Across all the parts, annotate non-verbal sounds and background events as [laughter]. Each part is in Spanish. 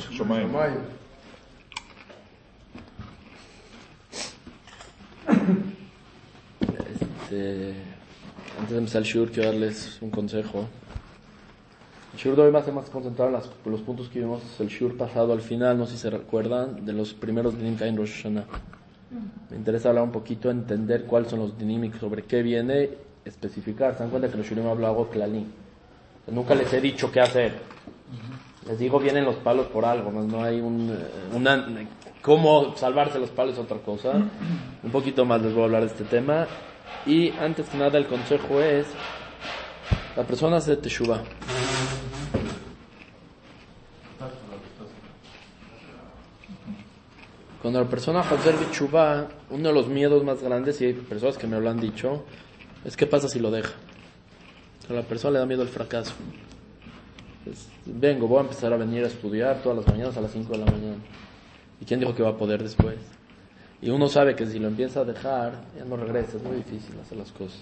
Shomayim. Este, antes de empezar el shur, quiero darles un consejo. El shur de hoy va a ser más concentrado en las- los puntos que vimos el shur pasado al final, no sé si se recuerdan, de los primeros dinim que hay en Rosh Hashanah. Me interesa hablar un poquito, entender cuáles son los dinim y sobre qué viene, especificar. Se dan cuenta que los shurim hablo algo clalí. Nunca les he dicho qué hacer. Les digo, vienen los palos por algo, no, no hay un, eh, una, cómo salvarse los palos es otra cosa. Un poquito más les voy a hablar de este tema. Y antes que nada el consejo es, la persona hace teshuva. Cuando la persona hace teshuva, uno de los miedos más grandes, y hay personas que me lo han dicho, es qué pasa si lo deja. A la persona le da miedo el fracaso. Es, vengo, voy a empezar a venir a estudiar todas las mañanas a las 5 de la mañana. ¿Y quién dijo que va a poder después? Y uno sabe que si lo empieza a dejar, ya no regresa, es muy difícil hacer las cosas.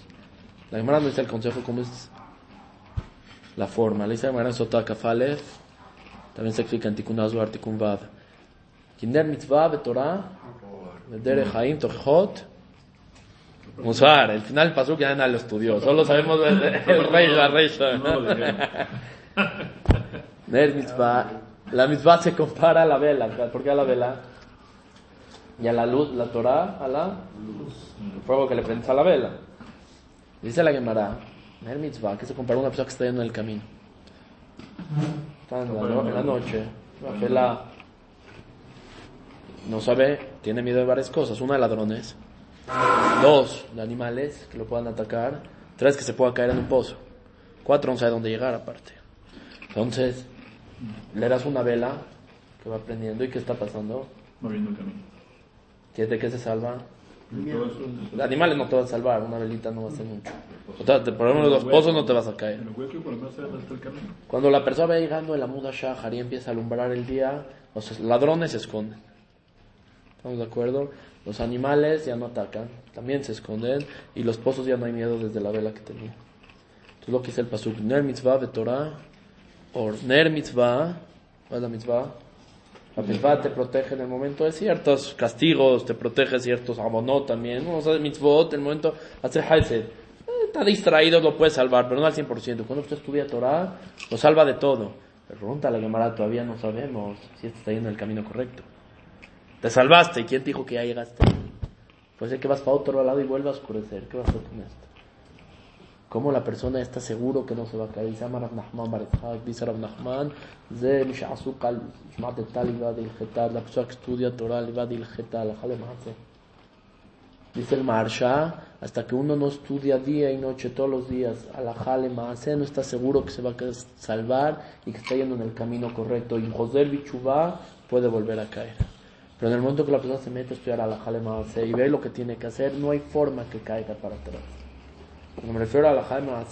La Gemara no dice el consejo cómo es la forma. La Gemara en Kafalef, también se explica en Tikkun Azvar, Tikkun Vav. Kinder mitzvah betorah, derech haim tochot, Musar, el final del pasuk ya nadie lo estudió, solo sabemos el, rey, la reisha. [laughs] Ner mitzvah, la mitzvah se compara a la vela, ¿por qué a la vela? Y a la luz, la Torah, a la el fuego que le prendes a la vela. Dice la Gemara, Ner mitzvah, que se compara a una persona que está yendo en el camino. Está en la, no- en la noche, la vela no sabe, tiene miedo de varias cosas. Una de ladrones, dos de animales que lo puedan atacar, tres que se pueda caer en un pozo, cuatro no sabe dónde llegar aparte. Entonces, le das una vela que va prendiendo y ¿qué está pasando? Moviendo el camino. ¿Qué- ¿De qué se salva? De animales no te van a salvar, una velita no va a hacer mucho. O sea, te- ejemplo, los pozos no te vas a caer. El el. Cuando la persona va llegando en la muda shahar y empieza a alumbrar el día, los ladrones se esconden. ¿Estamos de acuerdo? Los animales ya no atacan, también se esconden, y los pozos ya no hay miedo desde la vela que tenía. Entonces lo que dice el pasuk, ner mitzvah betorah, o ner mitzvah, ¿cuál es la mitzvah? La mitzvah te protege en el momento de ciertos castigos, te protege ciertos abonot también. Vamos a hacer mitzvot, en el momento hesed. Eh, Está distraído, lo puede salvar, pero no al 100%. Cuando usted estudia Torah, lo salva de todo. Pero pregunta a Gemara, todavía no sabemos si este está yendo en el camino correcto. Te salvaste, ¿y quién te dijo que ya llegaste? Puede ser que vas para otro lado y vuelva a oscurecer. ¿Qué vas a hacer con esto? cómo la persona está seguro que no se va a caer. Dice Amar Nahman Baretzak, dice Rab Nahman, Ze Mishazuk al Shmat el Tal la persona que estudia Torah Ibad il Getar, la Jale Dice el Maharsha, hasta que uno no estudia día y noche todos los días, alajale maase, no está seguro que se va a salvar y que está yendo en el camino correcto. Y José Bichubá puede volver a caer. Pero en el momento que la persona se mete a estudiar alajale maase y ve lo que tiene que hacer, no hay forma que caiga para atrás. Cuando me refiero a la Gemara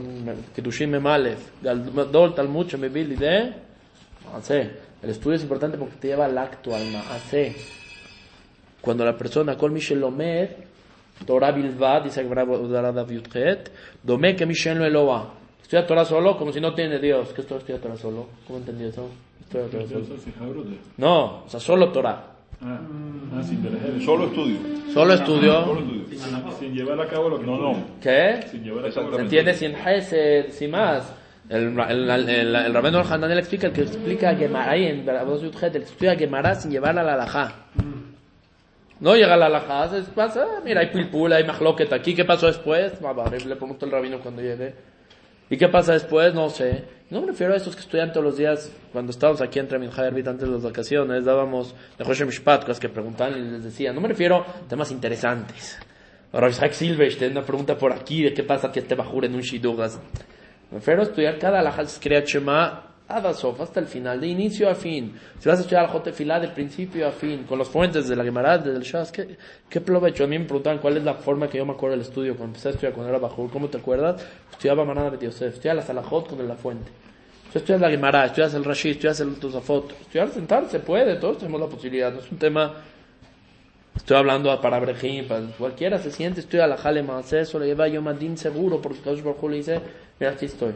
me- Kedushim Memalef, Dol Talmud Shemebili de maase. El estudio es importante porque te lleva al acto, al maase cuando la persona, Kol Mishel Omer, Torah Bilvad, dice Gemara Udarada Yudchet, Dome que Mishel Eloa. Estudia Torah solo como si no tiene Dios. ¿Qué es todo estudia Torah solo? ¿Cómo entendí eso? Estudia Torah solo. Entonces, ¿sí, Jabro, de- No, o sea, solo Torah. Ah, ah. Solo estudio. Solo estudio. Solo estudio. Sin, sin llevar a cabo lo que No, no. ¿Qué? Sin llevar a cabo lo ¿Se que entiende sin Hesed, sin más? El, el, el, el, el Hananel explica, el que explica Gemara, ahí en el que estudia Gemara sin llevarla a la alajá. No llega a la alajá, se pasa, mira, hay pilpula, hay mahloket aquí, ¿qué pasó después? Va, va, le pregunto al rabino cuando llegue. ¿Y qué pasa después? No sé. No me refiero a estos que estudian todos los días. Cuando estábamos aquí entre Minja y Arbit antes de las vacaciones, dábamos de José Mishpat, cosas que preguntaban y les decía. No me refiero a temas interesantes. Ahora Isaac Silverstein, una pregunta por aquí de qué pasa que este bajur en un shidugas. Me refiero a estudiar cada Kriyat Shema Adasof, hasta el final, de inicio a fin. Si vas a estudiar al Filá de principio a fin, con las fuentes de la Gemara, del Shas, ¿qué, ¿qué provecho? A mí me preguntaban cuál es la forma que yo me acuerdo del estudio cuando empecé a estudiar cuando era Bajur. ¿Cómo te acuerdas? Estudiaba Manana de Yosef, estudiaba las Alajot con la fuente. Tú estudias la Gemara, estudias el Rashi, estudias el Tosafot. Estudiar sentarse puede, todos tenemos la posibilidad. No es un tema Estoy hablando para Brejim, para cualquiera se siente, estoy a la Jale Maase, eso le lleva a Yomadín seguro, porque Kadosh Baruj le dice, mira, aquí estoy.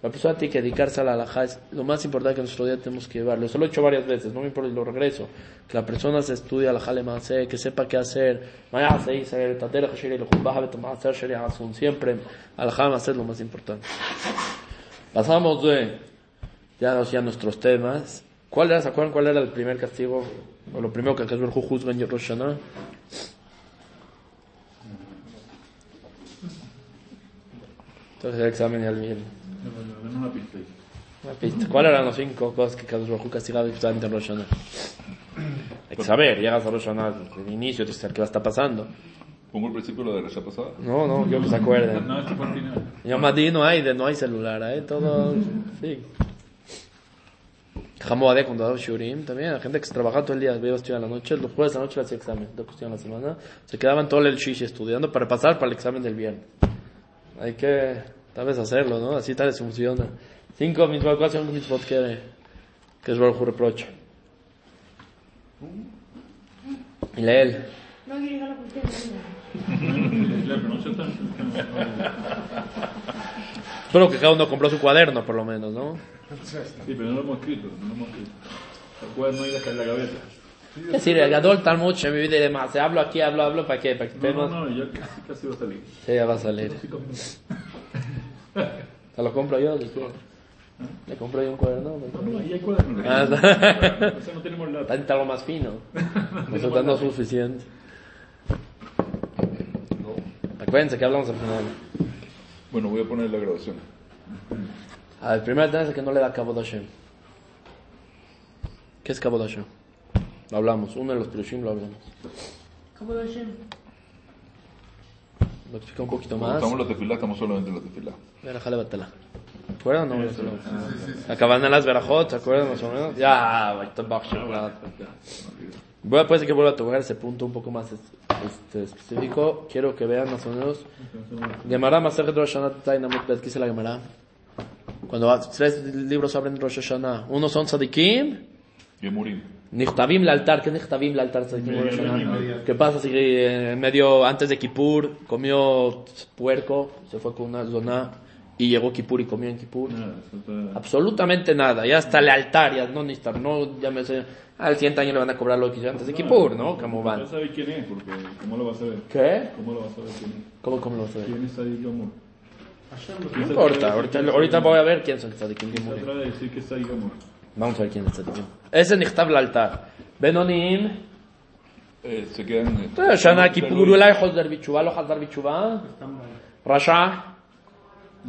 La persona tiene que dedicarse a la alajá, es lo más importante que en nuestro día tenemos que llevarlo. Eso lo he hecho varias veces, no me importa y lo regreso. Que la persona se estudie alajá le que sepa qué hacer. Siempre alajá es lo más importante. Pasamos de ya a nuestros temas. ¿Cuál era, se acuerdan cuál era el primer castigo? O lo primero que Jesús juzga en Rosh. Entonces el examen ya el viernes. Una pista. Una pista. ¿Cuáles eran las cinco cosas que Jesús Baruj castigaba justamente en Rosh Hashanah? Hay que saber, llegas a Rosh Hashanah, el inicio, tienes que saber qué va a estar pasando. ¿Pongo el principio de la derecha pasada? No, no, yo que se acuerden. No, este fue el final. En Madí no hay, no hay celular, ¿eh? Todo, sí. Jamoade cuando daba Shurim, también, la gente que se trabajaba todo el día, iba a estudiar la noche, los jueves de la noche le hacía examen, dos cuestiones a la semana, se quedaban todo el shishi estudiando para pasar para el examen del viernes. Hay que, tal vez hacerlo, ¿no? Así tal vez funciona. Cinco mitzvot, ¿cuáles son mitzvot que, que es Baruch reprocha? Y él. No quiero llegar a la Espero que cada uno compró su cuaderno, por lo menos, ¿no? Sí, pero no lo hemos escrito, no lo hemos escrito. El cuaderno ahí en la gaveta. Es decir, el Gadol tal mucho en mi vida y demás. Hablo aquí, hablo, hablo, ¿para qué? ¿Para que No, no, no, ya casi, casi va a salir. Sí, ya va a salir. ¿Se lo compro yo? ¿Le compro yo un cuaderno? No, no, ahí hay cuaderno. Ah, O sea, no tenemos la... Está algo más fino. Nosotros [laughs] no es suficiente. Acuérdense que hablamos al final. Bueno, voy a poner la grabación. A ver, el primer tema es que no le da cabo de Hashem. ¿Qué es cabo de Hashem? Lo hablamos, uno de los Pirushim lo hablamos. ¿Cómo lo Hashem? Lo explica un poquito más. estamos la tefilá, estamos solamente en la tefilá. ¿Se acuerdan o no? Acaban en las verajot, ¿se acuerdan más o menos? Ya. Voy a puede ser que vuelva a tocar ese punto un poco más este, específico. Quiero que vean más o menos. Gemara Masejet Rosh Hashanah ¿qué la Gemara? Cuando tres libros abren Rosh Hashanah, uno son Tzadikim, Yemurim. Nichtavim el altar, ¿qué es Nichtavim el altar? ¿Qué pasa si eh, en medio, antes de Kippur, comió puerco, se fue con una zona y llegó Kippur y comió en está- Absolutamente nada, ya hasta el altar, ya no necesita, no, ya me sé, al siguiente año le van a cobrar lo que hizo antes de Kippur, ¿no? ¿Cómo No van? sabe quién es, porque ¿cómo lo va a saber? ¿Qué? ¿Cómo lo va a saber quién es? ¿Cómo, cómo lo vas a ver? ¿Quién es Sadik Gamur? No importa, ahorita, ahorita voy a ver quién son Sadik Gamur. Vamos a ver quién es tzadikim. Ese es Nichtav el altar. Benonim, Eh, se quedan... Eh, Shana Kippur, Ulay Hosder Bichuvá, lo Bichuvá, Rasha.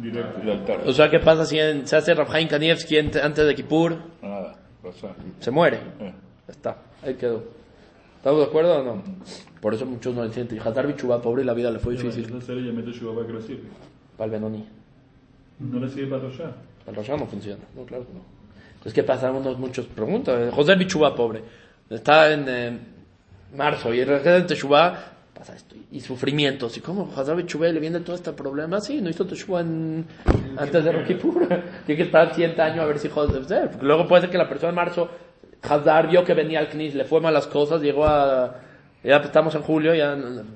Directo. El altar. O sea, ¿qué pasa si en- se hace Rabhaim Kanievski antes de Kippur? Nada. Rasha. Se muere. Eh. Ya está, ahí quedó. ¿Estamos de acuerdo o no? Por eso muchos no entienden. Hazar Bichuvá, pobre, la vida le fue difícil. Esa serie ya mete Shubaba que lo sirve. Para el Benoni. No le sirve para Roshá. El Rosh no funciona. No, claro que no. Entonces, ¿qué pasa? Unos muchos preguntan. José Bichubá, pobre. Está en eh, marzo y el de Teshuvá pasa esto. Y sufrimientos. ¿Y cómo José Bichubá le viene todo este problema? Sí, no hizo Teshuvá en, antes de Rocky Pur. [laughs] Tiene que esperar 100 años a ver si. Porque luego puede ser que la persona en marzo, Hazar vio que venía al Knis, le fue mal las cosas, llegó a... Ya estamos en julio, ya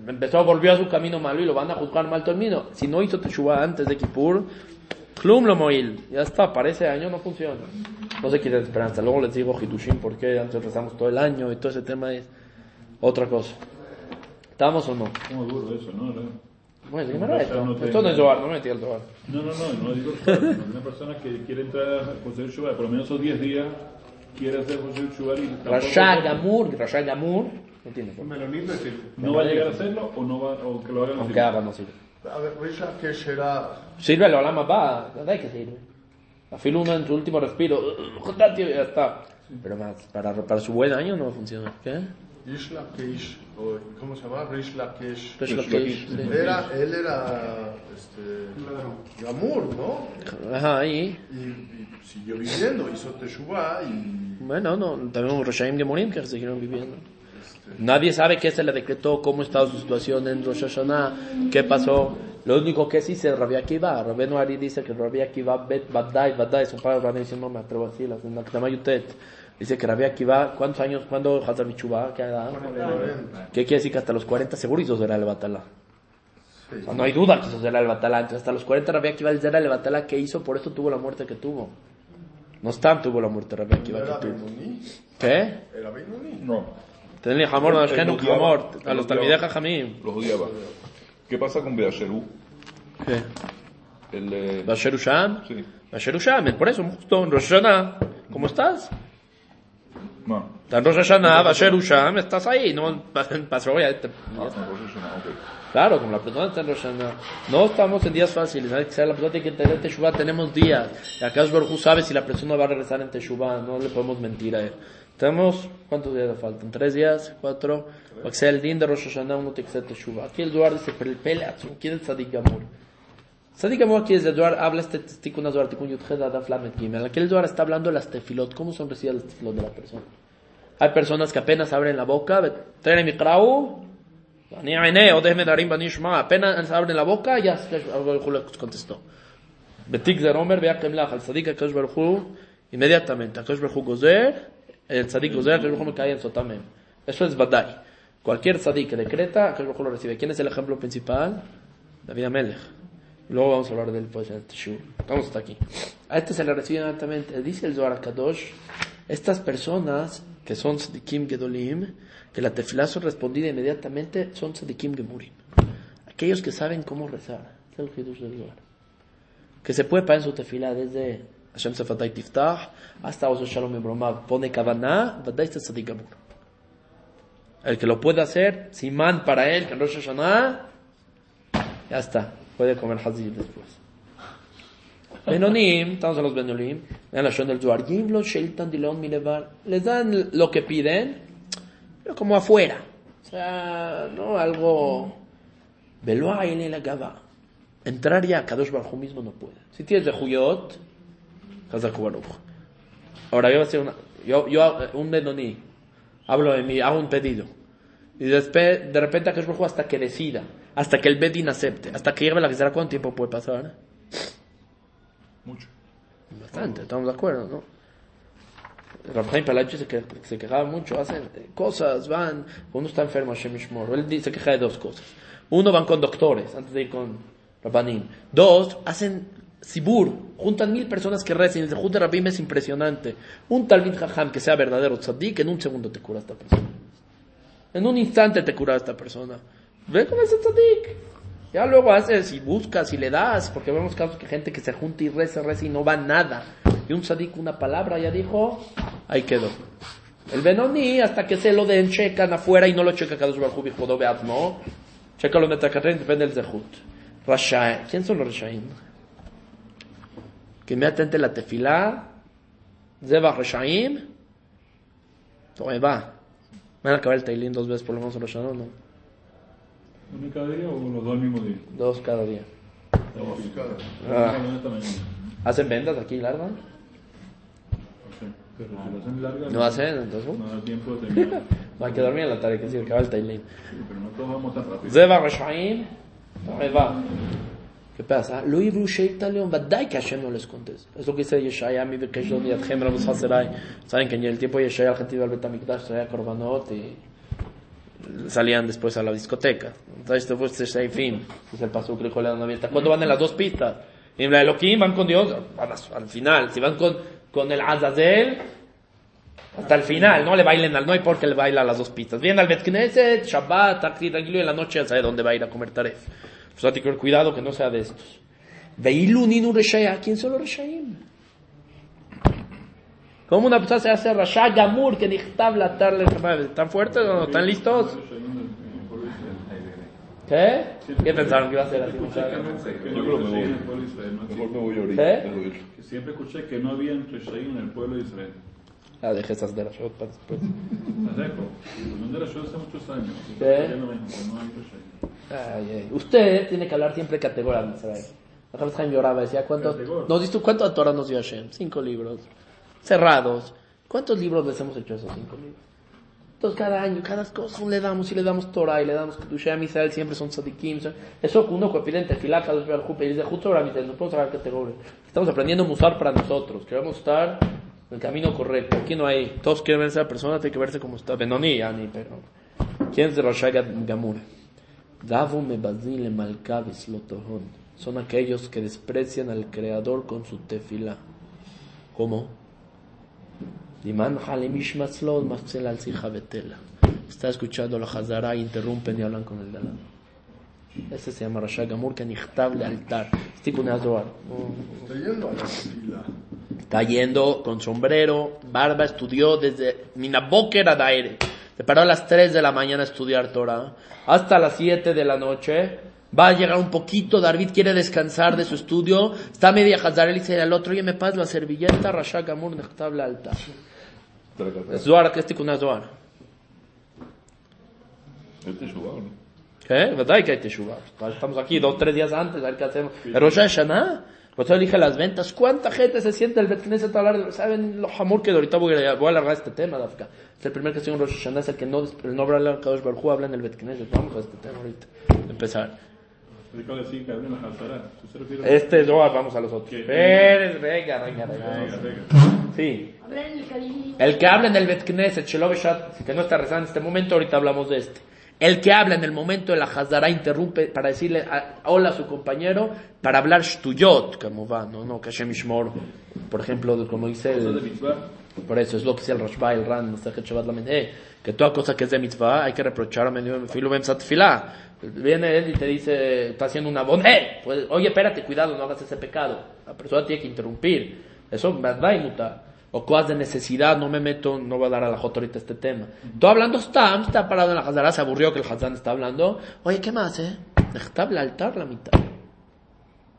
empezó, volvió a su camino malo y lo van a juzgar mal termino. Si no hizo Teshuvah antes de Kippur, Klum lo moil. Ya está, para ese año no funciona. No se quiere esperanza. Luego les digo Hidushim porque antes rezamos todo el año y todo ese tema es otra cosa. ¿Estamos o no? Muy burro eso, ¿no? Bueno, ¿qué me esto? No esto no es Yobar, no me metí al Yobar. No, no, no, no digo Una persona que quiere entrar a José Yobar, por lo menos esos 10 días, quiere hacer José Yobar y... Rashad Gamur, Rashad Gamur, ¿entiendes? Melonito es ¿No va a llegar a hacerlo o, no va, o que lo hagan Aunque haga, no sirve. A ver, Rishad, ¿qué será? Sirve, lo hablamos va, ¿verdad que sirve? Afilo uno en su último respiro, ya está. Pero más, para, para su buen año no funciona. ¿Qué? Rish Lakish, o, ¿cómo se llama? Rish Lakish. Era, él era este, Gamur, ¿no? Ajá, ahí. Y, y siguió viviendo, hizo Teshuvah y... Bueno, no, también hubo Roshaim Gemurim que siguieron viviendo. Nadie sabe qué se le decretó, cómo estaba su situación en Rosh Hashanah, qué pasó. Lo único que sí se Rabbi Akiva. Rabbi Noari dice que Rabbi Akiva bet badai, badai, su padre Rabbi dice, no me atrevo a decirlas, en la Dice que Rabbi Akiva, ¿cuántos años, cuándo Hazar Bichubá? ¿Qué edad? 40. ¿Qué quiere decir que hasta los 40 seguro hizo será el Batala? O sea, no hay duda que hizo Zera el Batalá. Entonces, hasta los 40 Rabbi Akiva el Zera el Batalá que hizo, por eso tuvo la muerte que tuvo. No obstante, tuvo la muerte Rabbi Akiva ¿Era que tuvo. ¿Qué? ¿Era Benoni? No, Tenle jamor, no Él Ashkenu odiaba- jamor. él A los odiaba. Talmidei Jajamim. los odiaba. ¿Qué pasa con Beasherú? ¿Qué? El, eh, Basher Usham. sí, Basher Usham, por eso, justo en Rosh Hashanah. ¿Cómo estás? No, en Rosh Hashanah, Basher Usham, estás ahí. No, pasó ya. te- no, no, Rosh Hashanah, ok. Claro, como la persona está en Rosh Hashanah. No estamos en días fáciles. Hay que ser la persona tiene que entender Teshuvah. Tenemos días. Y acá Baruj sabe si la persona va a regresar en Teshuvah. No le podemos mentir a él. Tenemos, ¿cuántos días le faltan? ¿Tres días? ¿Cuatro? Para que sea el din de Rosh Hashanah, uno tiene que ser Teshuvah. Aquí el Duar dice, pero el Pele ¿quién es Tzadik Gamur? Sadik aquí desde Duar habla este tikkun Azuar, tikkun Yudhed, Adaf, Lamet, Gimel. Aquí el Duar está hablando de las tefilot, cómo son recibidas las tefilot de la persona. Hay personas que apenas abren la boca, Tere Mikrau, Bani Aine, Odehme Darim, Bani Shma, apenas abren la boca, ya Akash contestó. Betik de Romer, vea Kemlach, al Sadik Akash Barhu, inmediatamente. Akash Barhu Gozer, el Sadik Gozer, Akash Barhu me cae en Sotamem. Eso es Badai. Cualquier Sadik que decreta, Akash Barhu lo recibe. ¿Quién es el ejemplo principal? David Amelech. Luego vamos a hablar de él pues, en el Teshuv. Vamos hasta aquí. A este se le recibe inmediatamente. Dice el Zohar Kadosh, estas personas que son tzadikim gedolim, que la tefilá son respondida inmediatamente, son tzadikim gemurim. Aquellos que saben cómo rezar. Es el Hidush del Zohar. Que se puede parar en su tefilá desde Hashem Sefatay Tiftah hasta Oso Shalom Ebromab. Pone Kavaná, Vadai tzadik gemur. El que lo puede hacer, Simán para él, que en Rosh Hashanah, ya está. Puede comer hazir después. Benonim, estamos en los Benonim, vean la Shon del Zohar, milevar, les dan lo que piden, pero como afuera. O sea, no algo. Velo en la gaba. Entrar ya a Kadosh Baruj Hu mismo no puede. Si tienes de Baruch. Ahora yo voy a hacer una, yo, yo, un Benoní, hablo de mí, hago un pedido. Y después, de repente, Akash Baruj Hu hasta que decida, hasta que el Bedin acepte, hasta que llegue la Gezerá, ¿cuánto tiempo puede pasar? Mucho. Bastante, estamos de acuerdo, ¿no? Rabjaim Palachi se, que, se quejaba mucho, hacen eh, cosas, van, uno está enfermo, Hashem Yishmor, él se queja de dos cosas. Uno, van con doctores, antes de ir con Rabbanim. Dos, hacen Sibur, juntan mil personas que recen, el Zehut de Rabim es impresionante. Un Talmid Jajam que sea verdadero tzadik, en un segundo te cura esta persona. En un instante te cura esta persona. Ve con ese tzadik. Ya luego haces y buscas y le das, porque vemos casos que gente que se junta y reza, reza y no va nada. Y un tzadik una palabra ya dijo, ahí quedó. El Benoni, hasta que se lo den, checan afuera y no lo checa Baruj Hu Bijudo Beatmo. Checa lo Metakatren, depende del Zehut. Rashaim. ¿Quién son los Rashaim? Que inmediatamente la tefilá, Zeba Rashaim, tome va. Van a acabar el Tailín dos veces por lo menos en Hashanah, ¿no? ¿Uno cada día o los dos al mismo día? Dos cada día. Dos cada día. Ah. ¿Hacen ventas aquí largas? Pero si lo hacen no hacen, entonces. No da tiempo de terminar. [laughs] dormir en la tarde, que si acaba el timeline. Sí, pero no todos vamos tan rápido. Zeba Reshaim, va. ¿Qué pasa? Lo yivru sheitalion, vadai que Hashem no les conteste. Es lo que dice Yeshaya, mi bekesh lo miyadchem rabus haserai. Saben que en el tiempo Yeshaya, el gentil Betamikdash traía corbanot y salían después a la discoteca. ¿Cuándo van en las dos pistas? En la Elohim van con Dios, van al final. Si van con, con el Azazel, hasta el final, no le bailen al, no hay por qué le baila las dos pistas. Vienen al Bet Knesset, Shabbat, aquí tranquilo y en la noche ya sabe dónde va a ir a comer taref. Pues hay que tener cuidado que no sea de estos. Veilu ninu reshaya, ¿quién son los reshaim? ¿Cómo una persona se hace rasha gamur que dictab la tarde? ¿Están fuertes o no? ¿Están listos? ¿Qué? ¿Qué pensaron que iba a ser así? Yo creo que me voy. Mejor me voy ahorita. ¿Eh? Que siempre escuché que no había Reshaim en el pueblo de Israel. Ah, dejé esas de la shot para después. ¿Estás de era yo hace muchos años. ¿Qué? Usted tiene que hablar siempre categoría Israel. Rafael Chaim lloraba, decía, ¿cuánto, nos diste, ¿cuánto Torah nos dio Hashem? Cinco libros. Cerrados. ¿Cuántos libros les hemos hecho esos cinco libros? Entonces cada año, cada cosa le damos y le damos Torah y le damos Kedushah Israel, siempre son tzadikim. Eso uno que pide en Tefilá, Kadosh Baruj pedir de justo ahora Israel, no podemos hablar categoría. Estamos aprendiendo a musar para nosotros, queremos estar en el camino correcto. Aquí no hay, todos quieren verse a la persona, tiene que verse como está. Benoni, Yani, pero... ¿Quién es de Rosh Gamur? Davu mebazil malkavis lotohon. Son aquellos que desprecian al Creador con su tefila. ¿Cómo? Está escuchando la Hazara, interrumpen y hablan con el de al lado. Ese se llama Rasha Gamur, que nichtable altar. Está yendo fila. Está yendo con sombrero, barba, estudió desde Minaboker a Daire. Se paró a las 3 de la mañana a estudiar Torah. Hasta las 7 de la noche. Va a llegar un poquito, David quiere descansar de su estudio. Está media Hazarel y dice al otro, oye, me pasas la servilleta, Rasha Gamur, altar. Es es una Zohar. ¿Es Teshuvah o no? ¿Qué? ¿Verdad que hay Teshuvah? Estamos aquí dos, tres días antes, a ver qué hacemos. El Rosh Hashanah, pues yo dije las ventas, ¿cuánta gente se siente el Betneset a hablar? ¿Saben lo jamur que ahorita voy a, voy a alargar este tema, Dafka? Es el primer que estoy en Rosh Hashanah, es el que no, el no habla al Kadosh Baruj Hu, habla en el Betneset. Vamos a este tema ahorita, empezar. Este es Zohar, vamos a los otros. Pérez, venga, venga, venga. Sí. El. El que habla en el Bet Knesset, Sheloveshat, que no está rezando en este momento, ahorita hablamos de este. El que habla en el momento de la Hazara interrumpe para decirle a- hola a su compañero, para hablar Shtuyot, como va, no, no, Kashem Ishmor, por ejemplo, como dice el, mitzvah. por eso es lo que dice el Rashba, el Ran, Masejet Shabbat eh, que toda cosa que es de mitzvah hay que reprochar a medio filo. Viene él y te dice, está haciendo una voz, eh, pues, oye, espérate, cuidado, no hagas ese pecado. La persona tiene que interrumpir. Eso va y muta. O cosas de necesidad, no me meto, no voy a dar a la Jota ahorita este tema. Todo hablando Stam, está parado en la Hazara, se aburrió que el Hazán está hablando. Oye, ¿qué más, eh? Está el altar la mitad.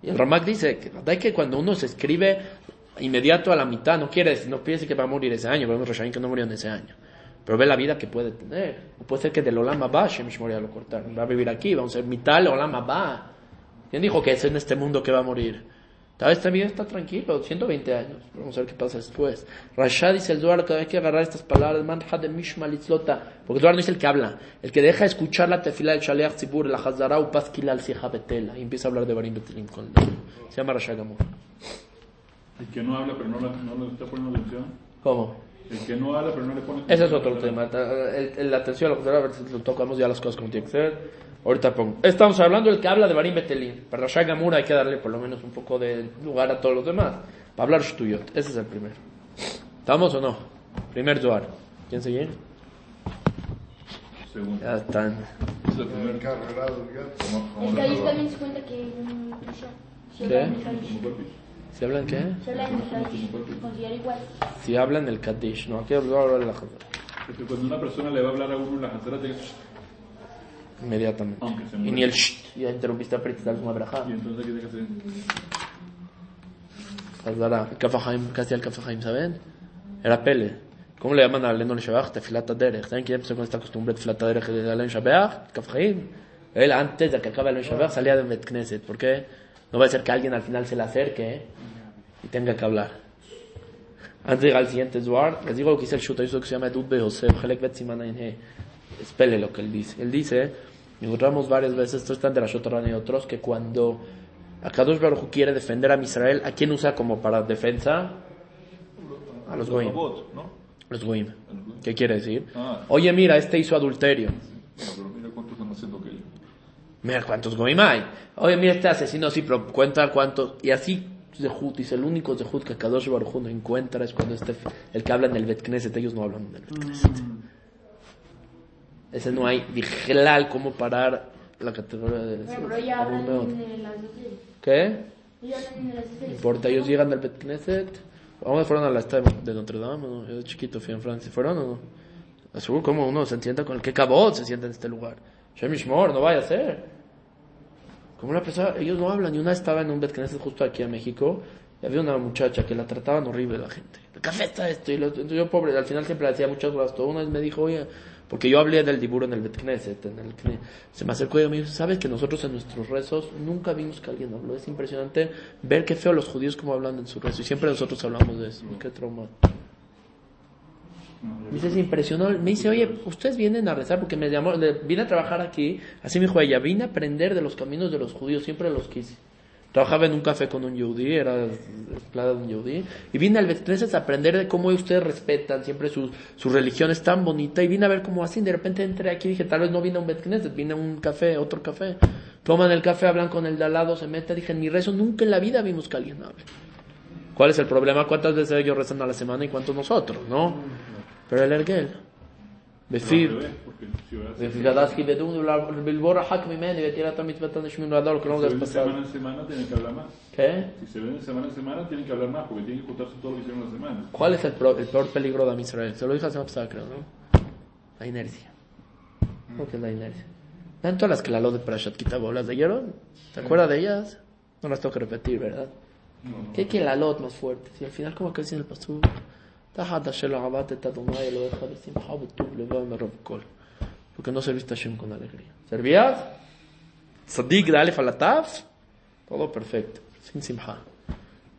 Y el Ramak dice que, ¿verdad que cuando uno se escribe inmediato a la mitad, no quiere decir, no decir que va a morir ese año, vemos Roshaim que no murió en ese año. Pero ve la vida que puede tener. O puede ser que del Olama va, Shemish Moria lo cortaron. Va a vivir aquí, vamos a ser mitad Olama va. ¿Quién dijo que es en este mundo que va a morir? Tal vez esta vida está tranquilo, 120 años. Vamos a ver qué pasa después. Rashad dice el Duar, cada vez que agarrar estas palabras, manja de Mishma Litzlota, porque el Duar no es el que habla, el que deja escuchar la tefila del Shaleach Tzibur, la Hazara Upaskila al Betela, y empieza a hablar de Barim Betelim con el. Se llama Rashad Gamur. El que no habla pero no, la- no le está poniendo atención. ¿Cómo? El que no habla pero no le pone Ese es otro tema. El- el- la atención a la Hazara, a ver si lo tocamos ya las cosas como tiene que ser. Ahorita pongo. Estamos hablando del que habla de Barim Betelim. Para Rashad Gamur hay que darle por lo menos un poco de lugar a todos los demás. Para hablar Shtuyot. Ese es el primero. ¿Estamos o no? Primer Duar. ¿Quién sigue? Segundo. Ya están. Es el primer como El la Kadí Torah. también se cuenta que es ¿Qué? ¿Si hablan qué? Si habla en el considera igual. Si hablan el Kaddish. No, aquí hablo ahora de la Hazara. Porque cuando una persona le va a hablar a uno, la Hazara tiene Inmediatamente. Aunque se Y ni el Sht. Ya interrumpiste a predicar una braja. Y entonces, ¿qué tiene que hacer? Hazara. Kafahaim, casi al Kafahaim, ¿saben? Era Pele. ¿Cómo le llaman a Lennon Shabach? Tefilat Derech. ¿Saben quién empezó con esta costumbre de Tefilat Derech de Alen Shabach? Kafahaim. Él antes de que acabe el Shabach salía de Bet Knesset. ¿Por qué? No va a ser que alguien al final se le acerque ¿eh? y tenga que hablar. Antes de llegar al siguiente Zuar, les digo lo que dice el Shuta Yusuf que se llama Edut Behosef, Helek. Espele lo que él dice. Él dice, encontramos varias veces, esto está de la Shotorán y otros, que cuando Akadosh Baruj quiere defender a Israel, ¿a quién usa como para defensa? A los Goim. Los Goim. ¿Qué quiere decir? Ah. Oye, mira, este hizo adulterio. Pero mira cuántos están haciendo aquello. Mira cuántos Goim hay. Oye, mira este asesino, sí, pero cuenta cuántos. Y así Zehut, dice, el único Zehut que Kadosh Baruj no encuentra es cuando este, el que habla en el Bet Knesset, ellos no hablan en el Bet Knesset. Ese no hay, Dijlal, cómo parar la categoría de Bueno, pero ya hablan en las. ¿Qué? Ellos hablan en las No importa, ellos llegan del Bet Knesset. ¿A dónde fueron a la esta de Notre Dame? ¿no? Yo de chiquito fui en Francia. ¿Fueron o no? Seguro como uno se sienta con el que cabot se sienta en este lugar. Shem Ishmor, no vaya a ser. Como una persona, ellos no hablan. Y una estaba en un Bet Knesset justo aquí en México. Y había una muchacha que la trataban horrible la gente. El café está esto. Y lo- yo, pobre, al final siempre le decía muchas cosas. Una vez me dijo, oye, porque yo hablé del diburo en el Bet Knesset. En el, se me acercó y me dijo, ¿sabes que nosotros en nuestros rezos nunca vimos que alguien habló? Es impresionante ver qué feo los judíos como hablan en su rezo. Y siempre nosotros hablamos de eso. Qué trauma. Me dice, se impresionó. Me dice, oye, ustedes vienen a rezar porque me llamó, vine a trabajar aquí. Así me dijo ella, vine a aprender de los caminos de los judíos, siempre los quise. Trabajaba en un café con un yudí, era empleada de un yudí. Y vine al Betknesset a aprender de cómo ustedes respetan siempre su, su religión, es tan bonita. Y vine a ver cómo así. De repente entré aquí y dije, tal vez no vine a un Betknesset, vine a un café, otro café. Toman el café, hablan con el de al lado, se mete. Dije, en mi rezo nunca en la vida vimos que alguien hable. ¿Cuál es el problema? ¿Cuántas veces ellos rezan a la semana y cuántos nosotros? ¿No? Pero el Ergel. Befib. Befib Bedum, Bilbora Hak Mimeni, Betirata Mitzvatan de Shmin Radar, que lo hemos pasado. semana en semana tienen que hablar más. ¿Qué? Si se ven semana en semana tienen que hablar más, porque tienen que juntarse todo lo que hicieron la semana. ¿Cuál es el, peor peligro de Israel? Se lo dije hace una pasada, creo, ¿no? La inercia. Mm. ¿Cómo que es la inercia? ¿Ven todas las que la lo de Prashat Kitabó las leyeron? ¿Te acuerdas de ellas? No las tengo que repetir, ¿verdad? ¿Qué hay la lot más fuerte? Y al final, como que dicen el pastor Tajat Hashem Abate Tatumay lo deja de Simhabu Tub le va a Porque no serviste a Hashem con alegría. ¿Servías? Sadik de Aleph Alataf. Todo perfecto. Sin Simha.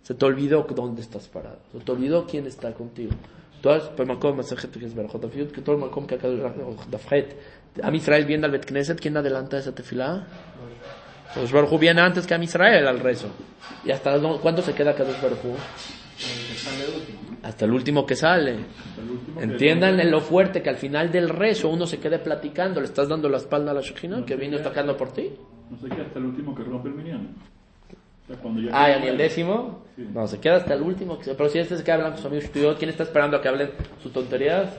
Se te olvidó dónde estás parado. Se te olvidó quién está contigo. Am Israel viene al Bet Knesset, ¿quién adelanta esa tefilá? Kadosh Baruj viene antes que Am Israel al rezo. ¿Y hasta cuándo se queda cada Kadosh Baruj hasta el último que sale. Entiendan en lo fuerte que al final del rezo uno se quede platicando, le estás dando la espalda a la Shekhinah que vino tocando por ti. No sé qué, hasta el último que rompe el minyan. O sea, cuando Ah, ¿y el décimo? No, se queda hasta el último. que- Pero si este se queda hablando con sus amigos tuyos, ¿quién está esperando a que hablen sus tonterías?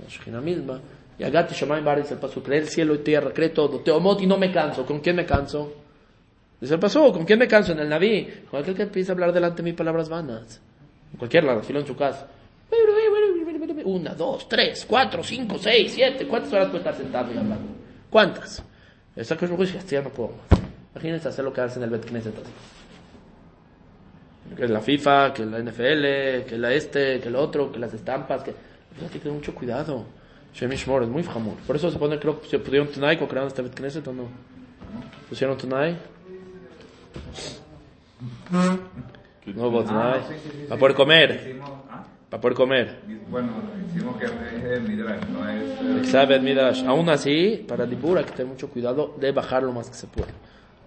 La Shekhinah misma. Y Agati Shemaim Bar dice el paso, cree el cielo y tierra, cree todo. Te y no me canso. ¿Con quién me canso? Dice el paso, ¿con quién me canso? En el Naví. Con aquel que empieza a hablar delante de mí palabras vanas. En cualquier lado, filo en su casa. Una, dos, tres, cuatro, cinco, seis, siete. ¿Cuántas horas puede estar sentado y hablando? ¿Cuántas? Es hasta ya no puedo más. Imagínense hacer lo que hacen en el Bet Knesset así. Que la FIFA, que la NFL, que la este, que el otro, que las estampas, que... Hay que tener mucho cuidado. Shem Yishmor es muy jamur. Por eso se pone, creo se pusieron Tunai cuando crearon este Bet Knesset o no. ¿Pusieron Tunai? No hubo Tunai. Para poder comer. Hicimos, ah, Para poder comer. bueno, hicimos que es el Midrash, no es... eh, Exabet Midrash. Aún así, para Dibur hay que tener mucho cuidado de bajar lo más que se pueda.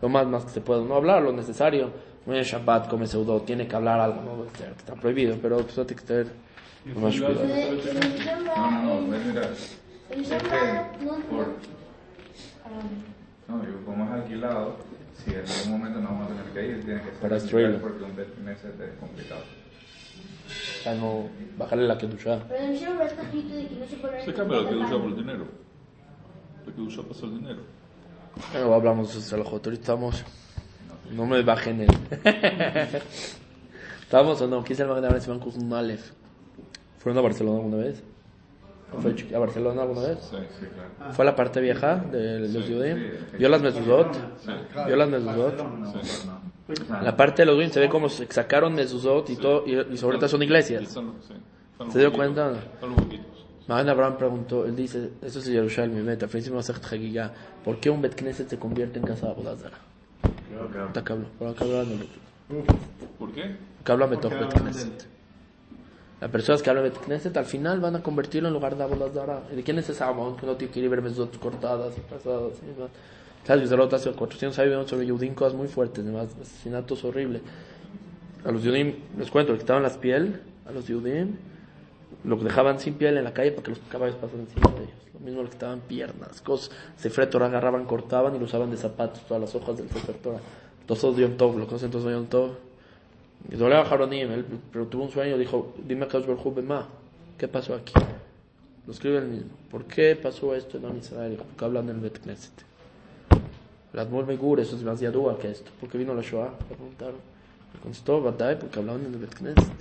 Lo más, más que se pueda. No hablar lo necesario. No es Shabbat, come pseudo, tiene que hablar algo. No que está prohibido, pero pues hay que tener lo más cuidado. No, no, no, es Midrash. Es que por... No, digo, como es alquilado, si en algún momento no vamos a tener que ir, tiene que ser Para destruirlo. Porque un Knesset es complicado. O sea, no bajarle la kedusha. Pero en cielo está escrito de que no se puede Se cambia la que usa por el dinero. La que usa pasa el dinero. Luego hablamos de Salahot. Ahorita estamos. No me bajen el. [laughs] ¿Estamos o no? Quise el Magdalena se van con un Aleph. ¿Fueron a Barcelona alguna vez? ¿Fue a Barcelona alguna vez? Sí, sí, claro. ¿Fue a la parte vieja de los judíos? ¿Vio las mezuzot? ¿Vio las mezuzot? La parte de los judíos se ve como sacaron mezuzot y todo, y, y sobre todo son iglesias. sí, ¿Se dio cuenta? Huequitos. Mahan Abraham preguntó, él dice, eso es Yerushalmi, meta, ¿por qué un Bet Knesset se convierte en casa de Abodazara? Acá hablo, por acá hablando. ¿Por qué? Acá habla Betoch Bet Knesset. Las personas que hablan Bet Knesset al final van a convertirlo en lugar de Abodazara. ¿Y de quién es ese Amon que no tiene que ir ver mesot cortadas y pasadas y demás? Claro, que Zerot hace 400 años sobre Yehudim cosas muy fuertes, además, asesinatos horribles. A los Yehudim, les cuento, les quitaban las piel, a los Yehudim, los dejaban sin piel en la calle para que los caballos pasaran encima de ellos. Lo mismo les quitaban piernas, cosas. Sefer Torah agarraban, cortaban y lo usaban de zapatos, todas las hojas del Sefer Torah. Todos Yom Tov, lo conocen todos Yom Tov. Y doblaba a Jaronim, él, pero tuvo un sueño, dijo, dime Bema, ¿qué pasó aquí? Lo escribe el mismo. ¿Por qué pasó esto en Israel? Porque hablan en el Bet Knesset. El Admor Megur, eso es más yadúa que esto. ¿Por qué vino la Shoah? Le preguntaron. Le contestó, Badai, porque hablaban en el Bet Knesset.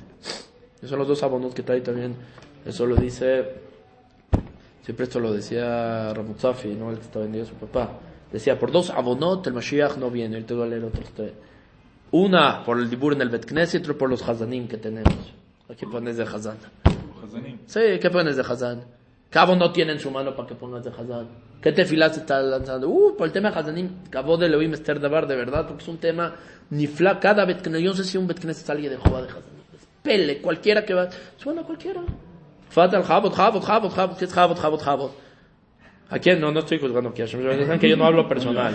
Esos son los dos abonos que trae también. Eso lo dice, siempre esto lo decía Ramutzafi, ¿no? El que está vendiendo a su papá. Decía, por dos abonot el Mashiach no viene. Ahorita voy a leer otros tres. Una por el dibur en el Bet Knesset, otro por los Hazanim que tenemos. Aquí pones de Hazan. Sí, ¿qué pones de Hazan? Cabo no tiene en su mano para que pongas de Hazan. ¿Qué tefilas está lanzando? Uh, por el tema de Hazanim, Cabo de Elohim Esther Dabar, de verdad, porque es un tema nifla. Cada Bet Knesset, yo no sé si un Bet Knesset sale de Jehová de Hazanim. Pele, cualquiera que va, suena cualquiera. Fatal, Jabot, Jabot, Jabot, Jabot, ¿qué es Jabot, Jabot, Jabot? ¿A quién? No, no estoy juzgando aquí. Que yo no hablo personal.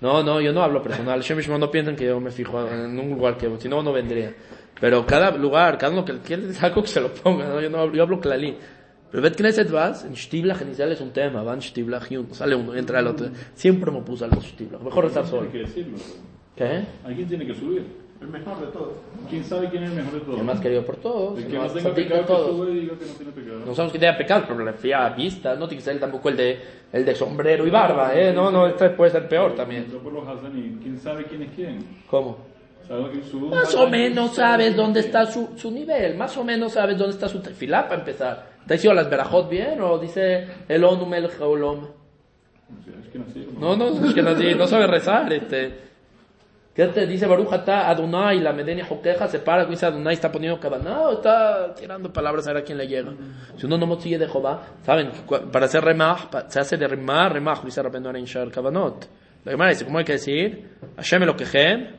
No. No, yo no hablo personal. No piensen que yo me fijo en un lugar que, si no, no vendría. Pero cada lugar, cada uno que quiere algo que se lo ponga, ¿no? Yo no hablo, yo hablo clarín. Pero Bet Knesset vas, en Shtiblach inicial es un tema, van Shtiblach y uno, sale uno, entra el otro. Siempre me puse algo Shtiblach. Mejor rezar solo. ¿Qué? Alguien tiene que subir. El mejor de todos. ¿Quién sabe quién es el mejor de todos? El más querido por todos. El el que no más tenga pecado que todos. y diga que no tiene pecado. No sabemos que tenga pecado, pero le fía a vista. No tiene que ser tampoco el de, el de sombrero y barba, ¿eh? No, no, este puede ser peor también. Por los. ¿Quién sabe quién es quién? ¿Cómo? ¿Sabe que Más o menos sabes dónde está su, su nivel, más o menos sabes dónde está su tefilá para empezar. ¿Te ha dicho las verajot bien o dice el onum el que nací, No, no, es que no sabe rezar, este. ¿Qué te dice Baruch Atá, Adonai, la medenia joqueja, se para, dice Adonai, está poniendo cabaná o está tirando palabras a ver a quién le llega? Si uno no sigue de Jehová, ¿saben? Para hacer remaj, se hace de remaj, remaj, dice Rabbeinu en Shar Kavanot. La Gemara dice, ¿cómo hay que decir? Hashem lo quejen,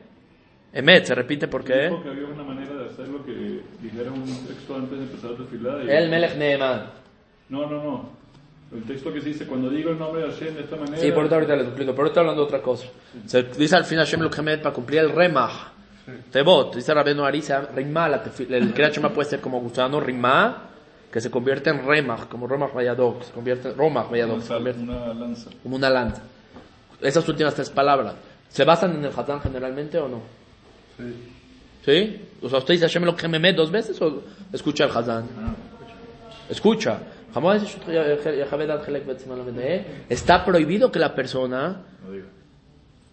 emet, se repite por qué? Dijo que había una manera de hacer lo que dijera un texto antes de empezar la y- El Melech Neeman. No, no, no. El texto que se dice, cuando digo el nombre de Hashem de esta manera... Sí, por eso ahorita les explico, pero ahorita hablando de otra cosa. Se dice al fin Hashem lo Kemet para cumplir el remaj. Tebot, dice Rabbeinu Ari, se llama rimá, la el Kriyat puede ser como gusano, rimá, que se convierte en remaj, como remaj vayadok, se convierte en romaj vayadok, se convierte una lanza. como una lanza. Esas últimas tres palabras, ¿se basan en el Hazán generalmente o no? Sí. ¿Sí? O sea, usted dice Hashem lo Kemet dos veces o escucha el Hazán? Escucha. Jamás dice, Está prohibido que la persona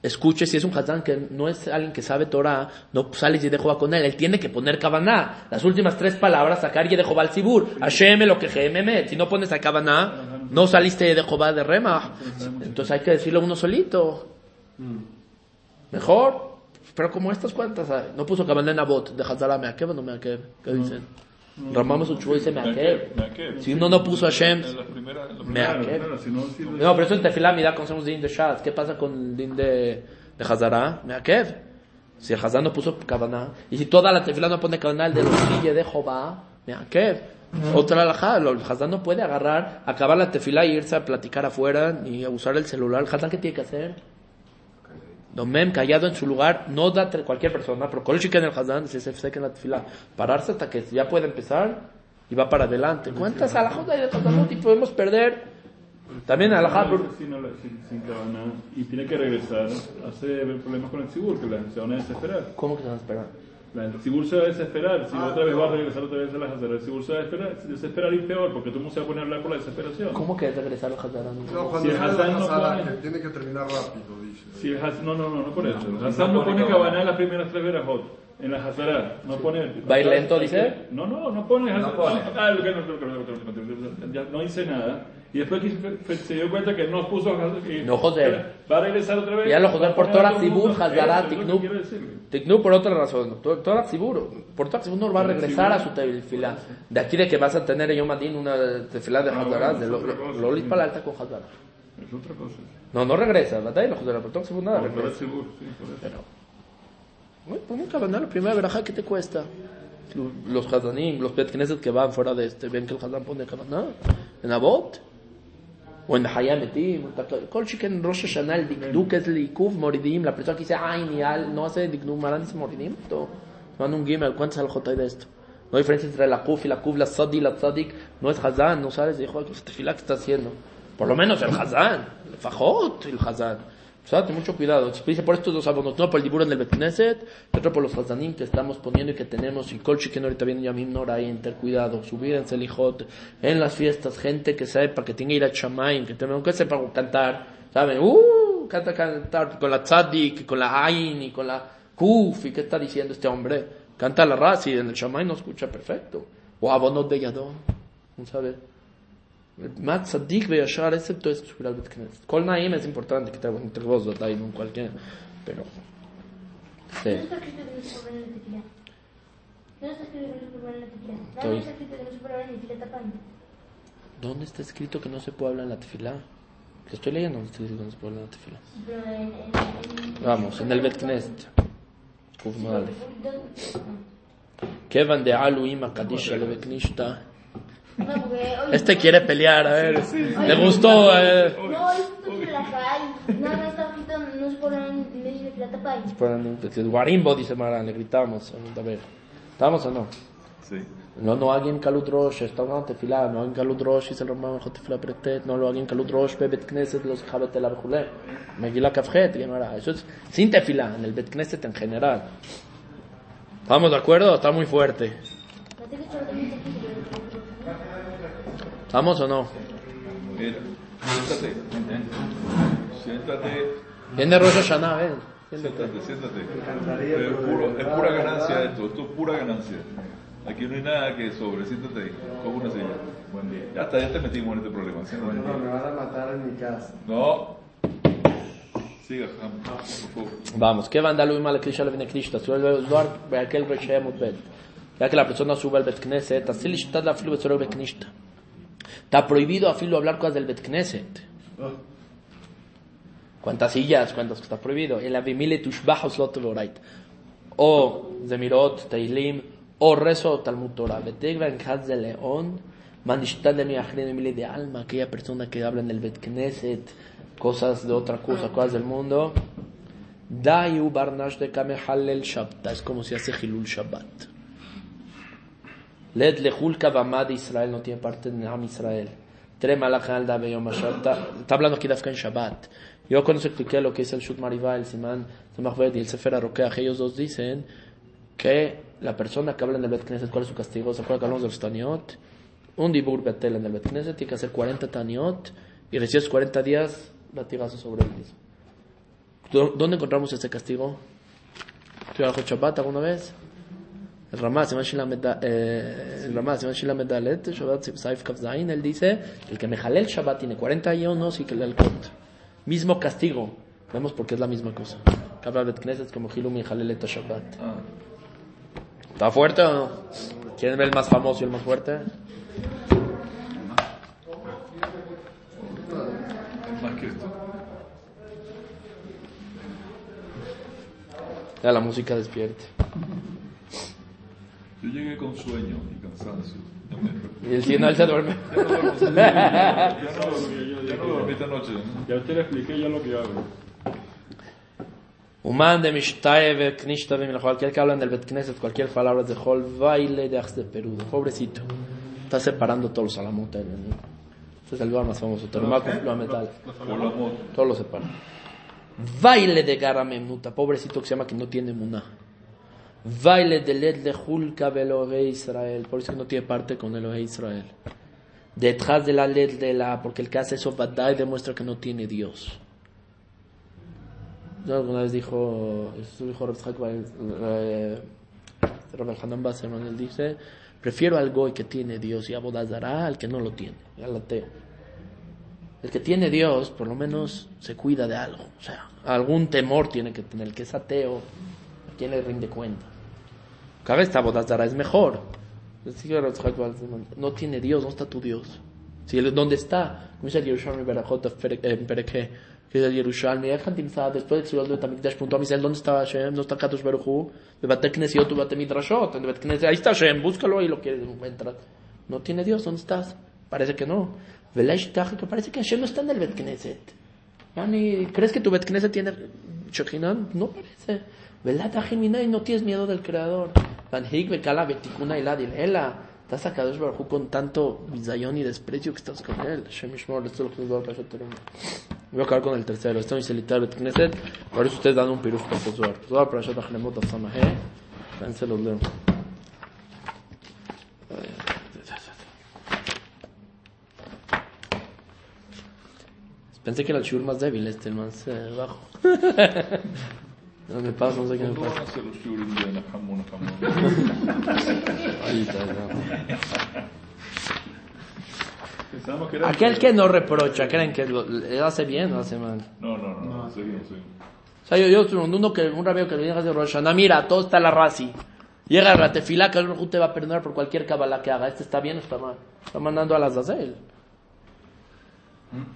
escuche si es un hazán que no es alguien que sabe Torah, no sales y de Jehová con él, él tiene que poner Kavaná, las últimas tres palabras, sacar y de Jehová al Sibur, Hashem lo que Memet, si no pones a Kavaná, no saliste de Jehová de Rema, entonces hay que decirlo uno solito, mejor, pero como estas cuantas, no puso Kavaná en Abot, de Hazara Meakev o no. Meakev, ¿qué dicen? Ramamos Uchuo dice Meakev, Meakev. si uno no puso Hashem, En la primera, en la primera- Mea- Claro, ¿qué? claro, si no pero eso en Tefilá, mira, conocemos din de Shaz. ¿Qué pasa con din de, de Hazara? Meakev. Si el Hazar no puso Kavaná, y si toda la Tefilá no pone Kavaná, el de los Sille de Jehová, Meakev. Otra alajá, el Hazar no puede agarrar, acabar la Tefilá y irse a platicar afuera, ni a usar el celular. ¿El Hazar qué tiene que hacer? Domem, callado en su lugar, no da cualquier persona, pero con el en el Hazán, si se seca en la Tefilá, pararse hasta que ya puede empezar y va para adelante. ¿Cuántas alajot hay de Hazanot y podemos perder? También alajá, No, si no la- sin, sin cabana y tiene que regresar, hace problemas con el Sibur, que la, se van a desesperar. ¿cómo que se van a esperar? La, se va a desesperar, si otra vez va a regresar otra vez a el Sibur se va a desesperar, desesperar y peor, porque todo el mundo se va a poner a hablar por la desesperación. ¿Cómo que es regresar al Hazarán? No, cuando Si el la no Hazara, pone- que tiene que terminar rápido, dice. Si el no, no, no, no por eso. El no pone cabana en las primeras tres verajot. En la Hazara, no pone. ¿Va a ir lento, dice? No, no, no pone. No pone. Ah, lo que no, no dice nada. Y después que se- dio cuenta que no puso. que- No, José. Va a regresar otra vez. Ya lo José por Va a Torah a Zibur. Hazara, lo Tiknub. quiero decirle. Tiknu por otra razón. To- Torah Tzibur. Por Torah Tzibur no va a regresar a su tefilá. De aquí de que vas a tener en Yom Adin una tefilá de Ah, Hazara, bueno, de lo, lo, lo sí. para alta con Hazara. Es otra cosa. No, no regresa, ¿verdad? Y no Hazara, por Torah Tzibur nada regresa. Zibur, sí, por eso. Pero, bueno, pon un cabanal, la primera verajá, ¿qué te cuesta? Los Hazanim, los Bet Knesset que van fuera de este, ven que el Hazan pone cabanal. En Abot. O Shiken Rosh Hashanah, el Dikduk es Likuv Moridim. La persona que dice, ay, ni al, no hace Dikduk, Maran dice Moridim. Esto, manda un gimel, ¿cuántas alajot hay de esto? No hay diferencia entre la Kuf y la Kuf, la Sadi y la Tzadik. No es Hazan, no sabes, dijo, ¿qué tefilá que está haciendo? Por lo menos el Hazan, el Fajot, el Hazan. Ten mucho cuidado. Dice por estos dos abonos, no por el dibur en el Betneset, y otro por los Hazanim que estamos poniendo y que tenemos, y Kol que ahorita viene Yamim Noraim, ten cuidado, subir en Selijot, en las fiestas, gente que sepa, que tenga ir a Shamaim, que tenga que sepa cantar, ¿saben? Uh, canta, cantar con la Tzadik, con la Ain y con la Kuf, ¿y qué está diciendo este hombre? Canta la Razi, en el Shamaim no escucha perfecto. O abonot de Yadon, ¿no Tzadik Beyashar, excepto es subir al Bet Knesset. Kol Naim es importante, que te entre vos, Dotay, no cualquiera, pero... Sí. ¿Dónde está escrito que no se puede hablar en la tefilá? Lo estoy leyendo, ¿dónde está escrito que no se puede hablar en la tefilá? Vamos, en el Bet Knesset. Kuf Malef. ¿Dónde- Kevan de Alu Ima Kadisha le Beknishta No, porque hoy... Este quiere pelear, a ver. Le gustó, eh. No, hoy fue la calle. No, no está escrito, no se pone en medio de plata pay. Guarimbo, dice Mara, le gritamos. A ver, ¿estamos o no? Sí. לא נוהגים קלות ראש, יש תורה תפילה, נוהגים קלות ראש, ישראל רמב"ם הלכות תפילה פרק ט', לא נוהגים קלות ראש בבית כנסת, לא זכה בתלה וכולי. מגילה כ"ח, גמרא, eso es sin tefila, en el bet knesset en general. ¿Estamos de acuerdo? Está muy fuerte. ¿Estamos o no? Mira, siéntate. Siéntate. Viene Rosh Hashanah, ven. Siéntate, siéntate. Es, puro, es pura ganancia esto, esto es pura ganancia. Aquí no hay nada que sobre, siéntate ahí, coge una silla. Buen día. Ya está, ya te metimos en este problema. No, no, me van a matar en mi casa. No. Siga, Ham, por favor. Vamos, ¿qué vandalismo al Krishna viene Krishna? Sube el Duar, ve aquel Reshem Bet. Ya que la persona sube al Bet Knesset, así le está la flu sobre el Bet Knesset. Está prohibido a filo hablar cosas del Bet Knesset. ¿Cuántas sillas? ¿Cuántas está prohibido? El avimile tushbahos lot vorait. O Zemirot, Teilim, o rezo Talmud Torah. Betegva en Haz de León, manishtal de mi emile de alma, aquella persona que habla en el Bet Knesset, cosas de otra cosa, cosas del mundo. Dayu barnash de kame halel shabbat. Es como si hace Hilul Shabbat. Led lehul kavamad Israel no tiene parte en Am Israel. Está hablando aquí de Afgan Shabbat. Yo cuando se expliqué lo que es el Shut Mariva, el Simán Samachved y el Sefer Arokeach, ellos dos dicen que la persona que habla en el Bet Knesset, ¿cuál es su castigo? ¿Se acuerdan que hablamos de los Taniot? Un Dibur Betel en el Bet Knesset tiene que hacer 40 Taniot y recibes 40 días latigazo sobre él mismo. ¿Dó- ¿Dónde encontramos ese castigo? ¿Tú Shabbat alguna vez? El Ramá, Simán Shila Meda- eh, el Ramá, Simán Shila Medalet, Shabbat Saif Kaf Zain, él dice, el que me jale el Shabbat tiene 40 años y que le el Kot. Mismo castigo. Vemos porque es la misma cosa. Bet Knesset como Hilum y Jalel Shabbat. Ah, ¿Está fuerte o no? ¿Quieren ver el más famoso y el más fuerte? Ya la música despierte. Yo llegué con sueño y cansancio. Y el final se duerme. Ya no dormí, ya no dormí [laughs] esta noche. Ya te le expliqué ya lo que hago. Human de Mishtae Knishta cualquier que habla en el Bet Knesset, cualquier palabra de Hol, baile de Ax de Perú. Pobrecito. Está separando todos los alamotes. Este es el lugar más famoso. Terumá con metal. Por la moto. Todo lo separa. Baile de Garamemnuta, pobrecito que se llama que no tiene muná. Baile de Led de Belohe Israel, por eso no tiene parte con Elohe Israel. Detrás de la Led de la, porque el que hace eso Badai demuestra que no tiene Dios. Yo alguna vez dijo, eso dijo Bar- eh, Hanan él dice, prefiero al goy que tiene Dios y a Bodazara al que no lo tiene, al ateo. El que tiene Dios, por lo menos, se cuida de algo. O sea, algún temor tiene que tener. El que es ateo, ¿a quién le rinde cuenta? Cada vez esta bodazara es mejor. No tiene Dios, ¿dónde está tu Dios? Si él- ¿Dónde está? Como dice el Yerushalmi Berajot en en Pereke, que es el Yerushalmi, después del Tzilol de Tamikdash, preguntó a Misael, ¿dónde está Hashem? ¿Dónde está Kadosh Baruch Hu? De Bate Knesiot, de Bate Midrashot, de Bate Knesset. Ahí está Hashem, búscalo y lo que encuentras. No tiene Dios, ¿dónde estás? Parece que no. Velash que parece que Hashem no está en el Bet Knesset. Yani, ¿Crees que tu Bet Knesset tiene Shekinah? No parece. Velad y no tienes miedo del Creador. Estás a Kadosh Baruj con tanto bizayón y desprecio que estás con él. Voy a acabar con el tercero. Esto es el Bet Knesset. Por eso ustedes dan un piruf por Zohar. Zohar para Shabbat Achlemot Afsamahe. Ven, se los leo. Pensé que era el shur más débil, este, el más eh, bajo. [laughs] no me pasa, no sé qué me ¿Cuándo van pasa. a. Aquel que no reprocha, ¿creen que lo, le hace bien o hace mal? No, no, no, no, seguimos, seguimos. O sea, yo, yo uno que, un rabio que le diga de Rosh mira, todo está la razi. Llega la tefilá, que el te va a perdonar por cualquier kabbalah que haga. Este está bien o está mal. Está mandando a las Azazel.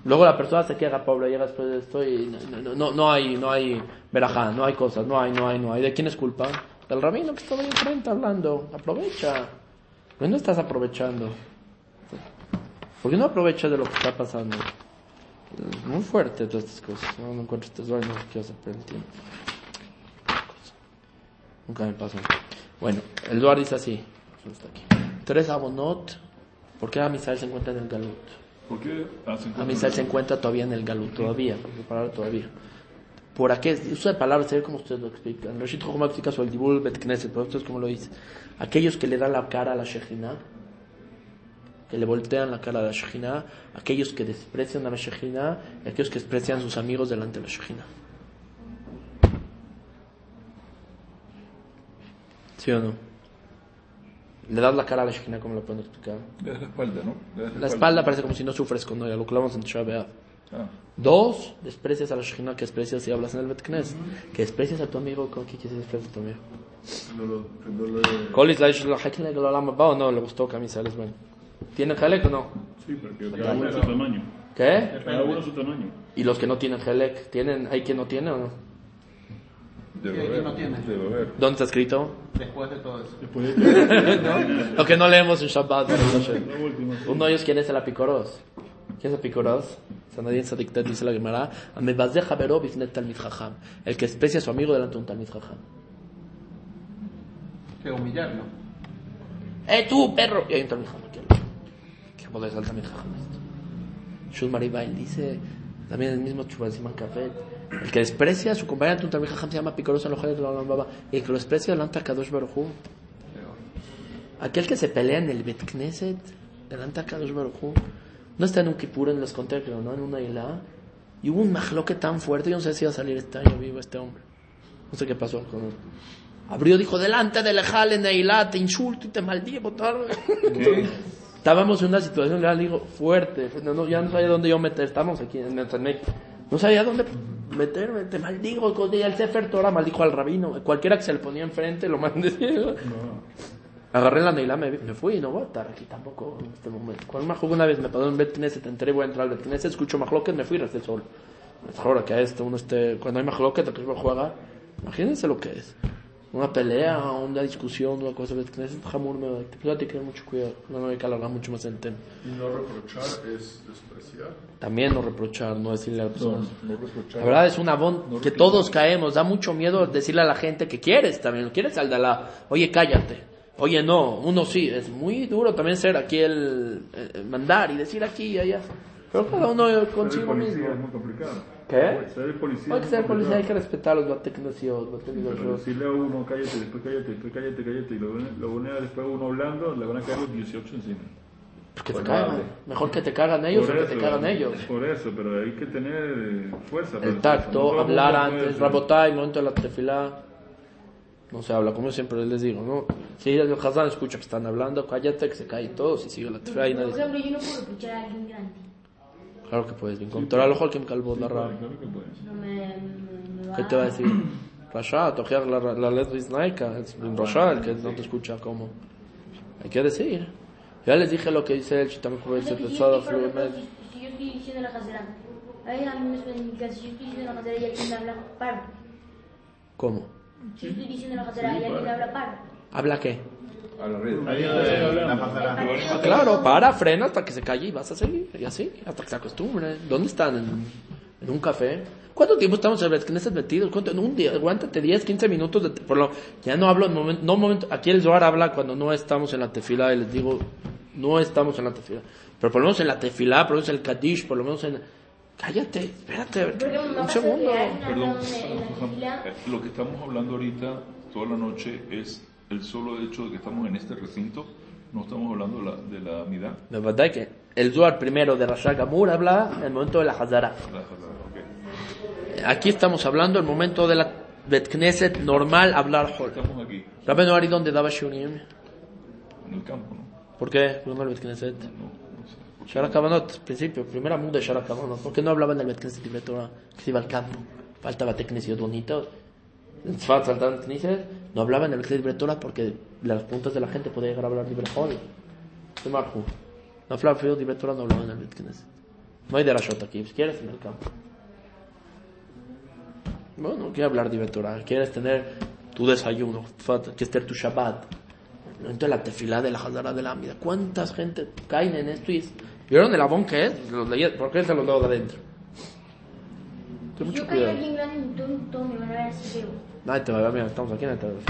Luego la persona se queja, pobre, llega después de esto y no, no, no, hay, no hay verajá, no hay cosas, no hay, no hay, no hay. ¿De quién es culpa? Del rabino que estaba ahí enfrente hablando. Aprovecha. ¿Por qué no estás aprovechando? ¿Por qué no aprovechas de lo que está pasando? Muy fuerte todas estas cosas. No, no encuentro Zohar, no quiero hacer perder el tiempo. Nunca me pasa. Bueno, el Zohar dice así. Tres abonot. ¿Por qué Amisal se encuentra en el Galut? ¿Por qué hacen Amisal se encuentra todavía en el Galut, todavía. Su palabra todavía. Por aquí, usa palabras, sé como ustedes lo explican. Rashid Jochma explica sobre el Dibul Bet Knesset, pero ustedes como lo dice. Aquellos que le dan la cara a la Shejina, que le voltean la cara a la Shejina, aquellos que desprecian a la Shejina, y aquellos que desprecian a sus amigos delante de la Shejina. ¿Sí o no? le das la cara a la Shekinah, como lo pueden explicar? Le das la espalda, ¿no? Le das la, la espalda. parece como si no sufres cuando ella, lo que hablamos en Shabbat. Ah. Dos, desprecias a la Shekinah que desprecias y hablas en el Betknes. Uh -huh. Que desprecias a tu amigo, ¿qué quieres despreciar a tu amigo? Colis, la Shekinah lo lama o no, le gustó camisa, les ven. ¿Tienen Halek o no? Sí, pero cada uno su tamaño. ¿Qué? Cada uno su tamaño. ¿Y los que no tienen Halek, ¿tienen, hay quien no tiene o no? De beber. no tiene. De beber. ¿Dónde está escrito? Después de todo eso. Después de [laughs] Lo que no leemos en Shabbat. Uno de ellos, ¿quién es el apicoros? ¿Quién es el apicoros? Sanadín Sadiktet dice la Gemara. El que especia a su amigo delante de un talmid jajam. Que humillarlo. ¡Eh, tú, perro! Y hay un talmid jajam aquí. ¿Qué poder al talmid jajam esto? Shul Maribail dice, también el mismo Chubal Siman Cafet, el que desprecia a su compañero talmid jajam se llama picoros en los de la Baba. Y el que lo desprecia delante a Kadosh Baruj Hu. Aquel que se pelea en el Bet Knesset, delante a Kadosh Baruj Hu, no está en un Kippur, en les conté, creo, ¿no? En una isla. Y hubo un majloque tan fuerte, yo no sé si iba a salir este año vivo este hombre. No sé qué pasó con él. Abrió, dijo, delante del Ejal en Eilat, te insulto y te maldigo. Estábamos en una situación, le digo, fuerte. No, no, ya no sabía dónde yo meter. Estábamos aquí en Metzanek. No sabía dónde meterme. Te maldigo. El Sefer Torah maldijo al rabino. Cualquiera que se le ponía enfrente lo mandé. [laughs] Agarré la Neilá, me, me fui y no voy a estar aquí tampoco en este momento. Cuando me jugué una vez, me pasó en Bet Knesset, entré, voy a entrar al Bet Knesset, escucho Mahloket, me fui y resté solo. Mejor que a esto, uno esté, cuando hay Mahloket, el que uno juega, imagínense lo que es. Una pelea, una discusión, una cosa, Bet Knesset, jamur, me hay que tener mucho cuidado, no hay que alargar mucho más el tema. Y no reprochar es despreciar. También no reprochar, no decirle a la persona. No. La verdad es un abón que todos caemos. Da mucho miedo decirle a la gente que quieres también. Quieres al de la, oye, cállate. Oye, no. Uno sí. Es muy duro también ser aquí el, eh, mandar y decir aquí y allá. Pero cada uno consigo mismo. es muy complicado. ¿Qué? Ser el policía. Hay que es ser policía, hay que respetar los bategnosios, Pero decirle a uno, cállate, después cállate, después cállate, cállate, y lo une, después uno hablando, le van a caer los 18 encima. Que te Pues cagan. Mejor que te cagan ellos o que te cagan ellos. Por eso, pero hay que tener eh, fuerza. para El tacto, No todo el hablar antes, ser. rabotá y momento de la tefilá. No se habla, como siempre les digo, ¿no? Si el Hazán escucha que están hablando, cállate, que se cae todos y sigue la tefilá y Por nadie. ejemplo, yo no puedo reprochar a alguien grande. Claro que puedes, bien. Contra el ojo al que me calvó la va ¿Qué te va a decir? [clears throat] Rasha, tojear la, la letra isnaica, es un Rasha el que no te escucha como. Hay que decir. Ya les dije lo que dice el Chitam O sea, Kubet, que si, yo, estoy diciendo la casera, ahí a mí me suena en mi casa, si yo estoy diciendo la casera y alguien habla, paro. ¿Cómo? Si yo estoy diciendo la casera y alguien habla, paro. ¿Habla qué? A. La. Ah, claro, para, frena hasta que se calle y vas a seguir. Y así, hasta que se acostumbre. ¿Dónde están? ¿En, en un café? ¿Cuánto tiempo estamos en Knesset metidos? ¿Cuánto? En un día, aguántate 10, 15 minutos. De, por lo, ya no hablo en momento, no momento. Aquí el Zohar habla cuando no estamos en la tefila y les digo, no estamos en la tefila. Pero por lo menos en la tefila, por lo menos en el Kaddish, por lo menos en. Cállate, espérate, un segundo. Perdón, eh, lo que estamos hablando ahorita, toda la noche, es el solo hecho de que estamos en este recinto. No estamos hablando de la, de la amidad. La verdad es que el Zohar primero de Rasha Gamur habla en el momento de la Hazara. La- la- ok. Aquí estamos hablando el momento de la Bet Knesset normal hablar Hol. Estamos aquí, Rabenu Ari, ¿dónde daba Shurim? en el campo, ¿no? ¿Por qué? ¿Por qué no el Bet Knesset? No, no sé. Shara Kavanot, principio, primera mundo de Shara Kavanot. ¿Por qué no hablaba en el Bet Knesset y Torah? Que se iba al campo. Faltaba Knesset bonito. En Tzfat saltaban Knesset. No hablaba en el Knesset Torah porque las puntas de la gente podía llegar a hablar libre Hol. ¿Qué marjo? No hablaba feo de Torah, no hablaba en el Bet Knesset. No hay de Rashot aquí, si quieres en el campo. Bueno, quiero hablar de Torah, quieres tener tu desayuno, quieres tener tu Shabbat. Entonces la tefilá de la Hazara de la Amida. ¿Cuántas gente caen en esto? Y es- ¿Vieron el abón que es? Los ¿Por qué se los leo de adentro? Ten mucho cuidado. Alguien grande y todo, todo me van a ver así feo. Nadie te va a ver, mira, estamos aquí, nadie te va a ver.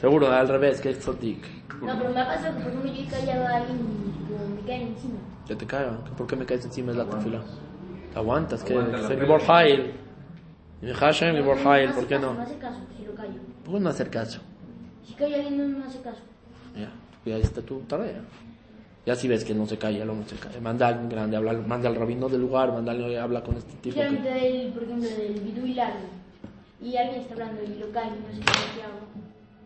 Seguro, al revés, que es Tzadik. No, pero me ha pasado que por ejemplo yo he callado a alguien y me caen encima. Ya te caiga. ¿Por qué me caes encima de la tefila? Te aguantas, que pena. Gibor Hail. Y Hashem, Gibor Hail, ¿por qué no? No hace caso si lo callo. ¿Por qué no hacer caso? Si calla alguien no me hace caso. Ya, y ahí está tu tarea. Ya si ves que no se calla, no se calla. Manda a alguien grande, habla, manda al rabino del lugar, mándale, habla con este tipo. Quiero que- del, por ejemplo, del bidú y largo. Y alguien está hablando y lo callo, no sé qué hago.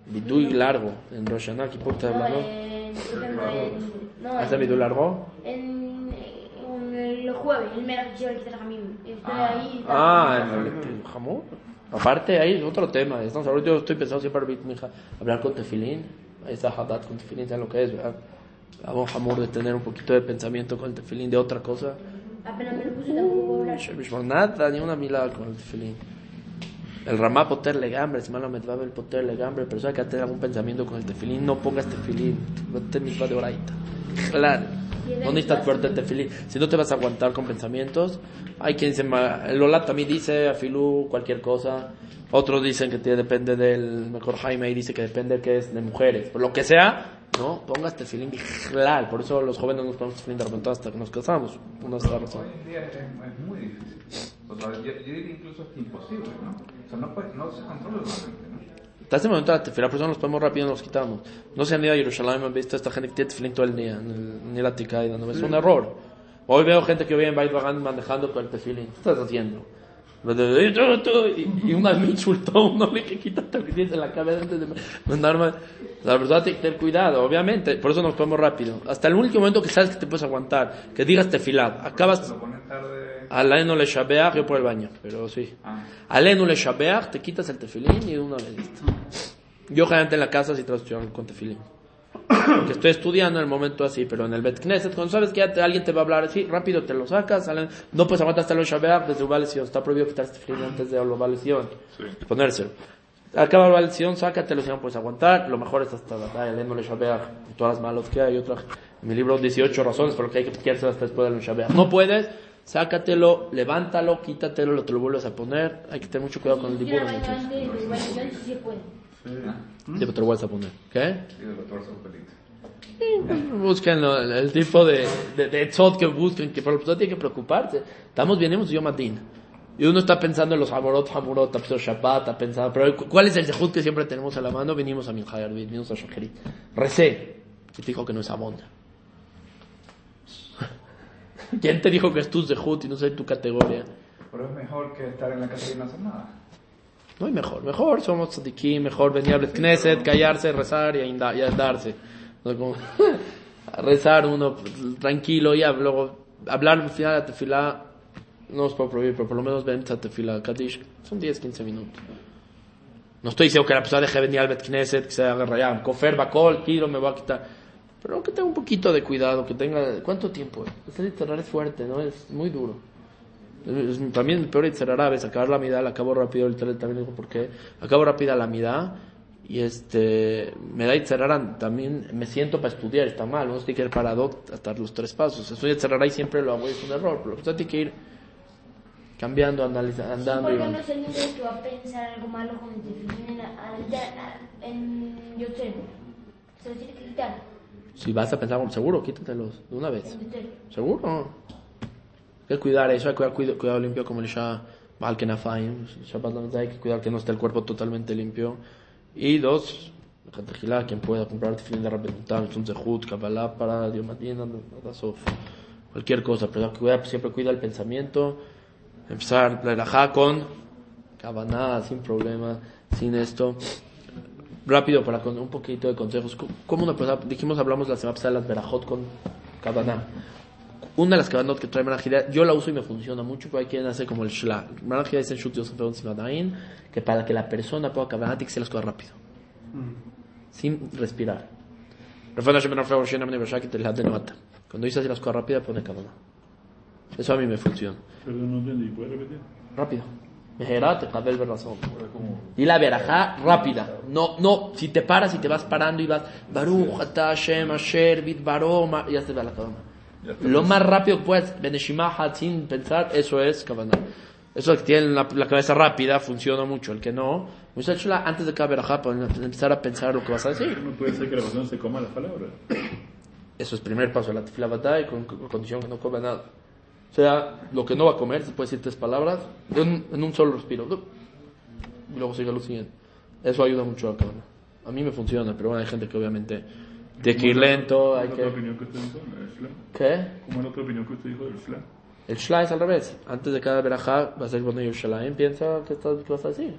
Bidú y largo, en Rosh Hashanah, ¿qué por qué hablando? en, por ejemplo, en, no, ¿Hace en- bidú largo? En, en el jueves, el mera que el Jamim. Estoy ahí. Ah, en el jamón. Aparte, ahí es otro tema. Estamos yo estoy pensando siempre hablar con tefilín. Ahí está Haddad con tefilín, ¿sabes lo que es? ¿verdad? Hago jamón de tener un poquito de pensamiento con el tefilín de otra cosa. Apenas me lo puse tampoco hablar. Nada, ni una milagro con el tefilín. El ramá poter legambre, si malo me va a ver poter legambre, pero sabe que tener algún pensamiento con el tefilín, no pongas tefilín. No te misma de oraita. Claro. No necesitas fuerte el tefilín. Si no te vas a aguantar con pensamientos, hay quien ma- el Lola también dice, afilú, cualquier cosa. Otros dicen que te- depende del, mejor Jaime ahí dice que depende que es de mujeres. Por lo que sea, no, pongas tefilín claro. Por eso los jóvenes nos ponemos tefilín de repente hasta que nos casamos. Una es la razón. Hoy en día es, es muy difícil. O sea, yo, yo diría incluso hasta imposible, ¿no? O sea, no, puede, no se controla la mente, ¿no? Hasta este momento la tefilá, por eso nos ponemos rápido y nos quitamos. No se han ido a Jerusalén, han visto a esta gente que tiene tefilín todo el día, en el, Aticá, y dándome- es un error. Hoy veo gente que viene en manejando con el tefilín. ¿Qué estás haciendo? Y una me insultó uno, le dije, quítate en la cabeza antes de mandarme. La verdad, hay que tener cuidado, obviamente, por eso nos ponemos rápido. Hasta el único momento que sabes que te puedes aguantar, que digas tefilá, acabas. Alenu le shabeach, yo por el baño, pero sí. Ah. Alenu le shabeach, te quitas el tefilín y de una vez listo. Yo generalmente en la casa sí de estudiar con tefilín. Que estoy estudiando en el momento así, pero en el Bet Knesset, cuando sabes que ya te- alguien te va a hablar así, rápido te lo sacas, salen- no puedes aguantar hasta el shabeach desde Ubal Sion. Está prohibido quitarse tefilín antes de Ubal Sion. Ponérselo. Acaba Ubal Sion, sácatelo si no puedes aguantar. Lo mejor es hasta la Alenu le shabeach, todas las malos que hay. Otra, en mi libro 18 razones por lo que hay que quitarse hasta después del shabeach. No puedes, sácatelo, levántalo, quítatelo, lo te lo vuelves a poner. Hay que tener mucho cuidado con el dibujo. Yo sí puede. Sí, pero te lo vuelves a poner. ¿Qué? Sí, son pelito. Busquen lo- el, tipo de, de, de tzot que busquen, que por lo tanto tiene que preocuparse. Estamos bien, hemos Yom Adin. Y uno está pensando en los Hamorot, Hamorot, ha pensado Shabbat, ha pensado, pero cu- ¿cuál es el Zehut que siempre tenemos a la mano? Venimos a Minhayar, venimos a Shacherit. Recé. Y te dijo que no es Amon. [laughs] ¿Quién te dijo que es tu Zehut y no sé tu categoría? Pero es mejor que estar en la casa y no hacer nada. No hay mejor, mejor somos tzadikim, mejor venir Bet Knesset, callarse, rezar y, andarse. A [laughs] rezar uno tranquilo y luego hablar al final de la tefilá, no os puedo prohibir, pero por lo menos ven a tefilá, Kadish, son 10, 15 minutos. No estoy diciendo que la persona deje de venir al Bet Knesset, que se haga rayar, cofer, bacol, kilo, me va a quitar. Pero que tenga un poquito de cuidado, que tenga, ¿cuánto tiempo? Este literal es fuerte, ¿no? Es muy duro. También el peor Yitzhar es acabar la mitad, la acabo rápido, el tele también dijo por qué. Acabo rápida la mitad y este, me da Yitzhar también me siento para estudiar, está mal, uno tiene que ir parado hasta los tres pasos. Eso Yitzhar y siempre lo hago, es un error, pero usted tiene que ir cambiando, analizando, andando ¿Por y qué van. no el niño que va a pensar algo malo con el tefilín en, la- en, en Yotzero? Se lo tiene que quitar. Si vas a pensar, como seguro, quítatelos de una vez. Seguro. Que cuidar eso, hay que cuidar cuidado, limpio como el Shah Baal Kenafayim. Shabbat hay que cuidar que no esté el cuerpo totalmente limpio. Y dos, quien pueda comprar tefilín de Rabbenutam, un Zehut, Kabbalah para Sof, cualquier cosa, pero cuida, siempre cuida el pensamiento. Empezar la Elajá con Kabaná, sin problema, sin esto. Rápido, para con un poquito de consejos. ¿Cómo una persona, dijimos, hablamos la semana pasada de las Berajot con Kabaná? Una de las cabanot que trae Marajida, yo la uso y me funciona mucho, pero hay quien hace como el Shla. Marajida dice en Shut Yosef Eon Sivadain, que para que la persona pueda cabaná tiene que hacer las cosas rápido. Sin respirar. Cuando dice así las cosas rápidas, pone cabaná. Eso a mí me funciona. Perdón, no entendí. ¿Puedes repetir? Rápido. Y la verajá rápida. No, no, si te paras y te vas parando y vas Baruch Hashem Asher Bit Baroma, ya se va la cabana. Lo más rápido que Beneshimah sin pensar, eso es cabana. Eso que tiene la, la cabeza rápida funciona mucho. El que no, muchacho, antes de cada verajá, para empezar a pensar lo que vas a decir. No puede ser que la persona se coma las palabras. Eso es primer paso, la tefila batalla con, con condición que no coma nada. O sea, lo que no va a comer, se puede decir tres palabras en, un- en un solo respiro. Y luego sigue lo siguiente. Eso ayuda mucho a uno. A mí me funciona, pero bueno, hay gente que obviamente tiene que ir lento, hay ¿Cuál es que... opinión que usted dijo? ¿El Shla? ¿Qué? ¿Cómo es la otra opinión que usted dijo del Shla? El shla es al revés. Antes de cada verajá vas a ir poniendo Yerushalayim, piensa qué, estás, qué vas a decir.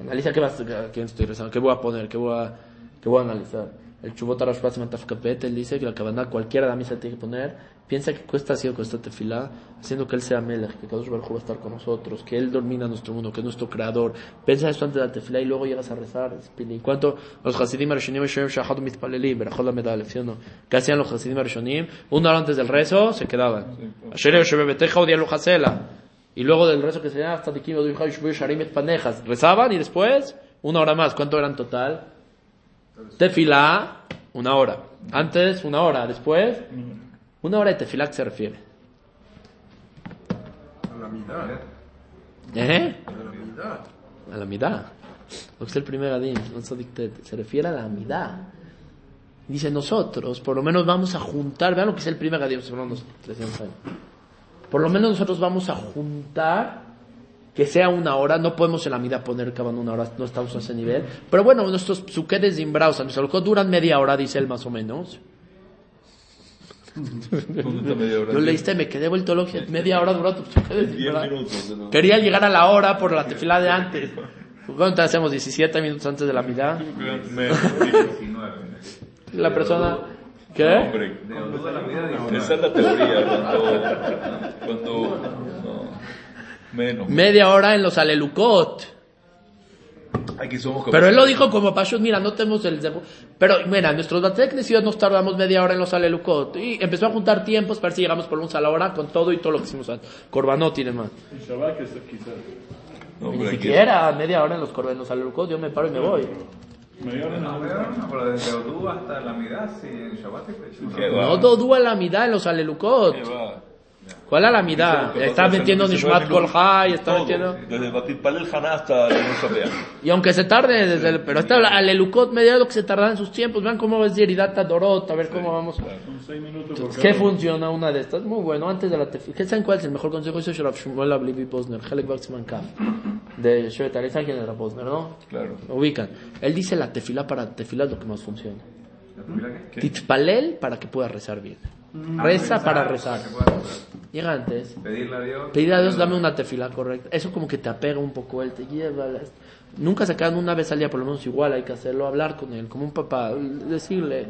Analiza qué, vas, a quién estoy rezando, qué voy a poner, qué voy a, qué voy a analizar. El Chubot Arashpaz Matafkapet, él dice que la cabana cualquiera de la misa tiene que poner. Piensa que cuesta así o cuesta tefilá, haciendo que él sea Melech, que Kadosh Baruj va a estar con nosotros, que él domina nuestro mundo, que es nuestro creador. Piensa esto antes de la tefilá y luego llegas a rezar. En cuanto los Hasidim Arishonim, Shoyim Shahad Mitpalelim, Berachot la Medalef, ¿sí o no? ¿Qué hacían los Hasidim Arishonim? Una hora antes del rezo, se quedaban. Asher Lujasela. Y luego del rezo que se llama hasta Dikim Odu Yishai Shvu Sharim Panejas. Rezaban y después una hora más. ¿Cuánto eran total? Tefilá, una hora. Antes, una hora. Después, una hora de tefilá, ¿a qué se refiere? A la mitad. ¿Eh? A la mitad. A la midá. Lo que es el primer no se refiere a la midá. Dice nosotros, por lo menos vamos a juntar, vean lo que es el primer adín, se fueron unos 300 años. Por lo menos nosotros vamos a juntar que sea una hora, no podemos en la midá poner que van una hora, no estamos a ese nivel. Pero bueno, nuestros psuquedes de nuestros duran media hora, dice él más o menos. ¿Dónde está media hora? Lo leíste, me quedé vuelto loco, media hora duró minutos. ¿no? Quería llegar a la hora por la tefilá de antes. ¿Cuánto hacemos? 17 minutos antes de la mitad. Me- 19. La persona... ¿Qué? Hombre, vida dice. esa es la teoría. Cuando. cuando no, menos. Media hora en los alelucot. Aquí somos Pero él lo dijo como pashut, mira, no tenemos el... Pero mira, nuestros batek nos tardamos media hora en los alelucot. Y empezó a juntar tiempos para ver si llegamos por un a la hora con todo y todo lo que hicimos antes. Corbanot tiene más. En Shabbat que quizás. No, Ni siquiera media hora en los, corban- en los alelucot, yo me paro y me voy. Media hora No, pero no, pero desde Odú hasta la mitad, sí, en Shabbat. No dodúa la mitad en los alelucot. ¿Cuál es la mitad? Lo que Está pasa es metiendo Nishmat puede Kolhai, está todo, metiendo... Desde Batipal el Haná hasta la Nusapea. Y aunque se tarde, desde el- pero está al Elucot media hora lo que se tarda en sus tiempos. Vean cómo es Yeridata Dorot, a ver cómo vamos. Son seis minutos por ¿Qué funciona una de estas? Muy bueno, antes de la tefila. ¿Qué saben cuál es el mejor consejo? Hizo Sharav Shmuel Ablivi Posner, Helek Baxman Kaf, de Shevet Ali. ¿Saben quién era Posner, no? Claro. Ubican. Él dice la tefila para tefila es lo que más funciona. ¿Mira qué? Titzpalel para que puedas rezar bien. Ah, Reza para rezar. Llega antes. Pedirle a Dios. Pedir a Dios, dame una tefila correcta. Eso como que te apega un poco, Él te lleva. Nunca se quedan una vez al día, por lo menos igual, hay que hacerlo, hablar con Él, como un papá, decirle,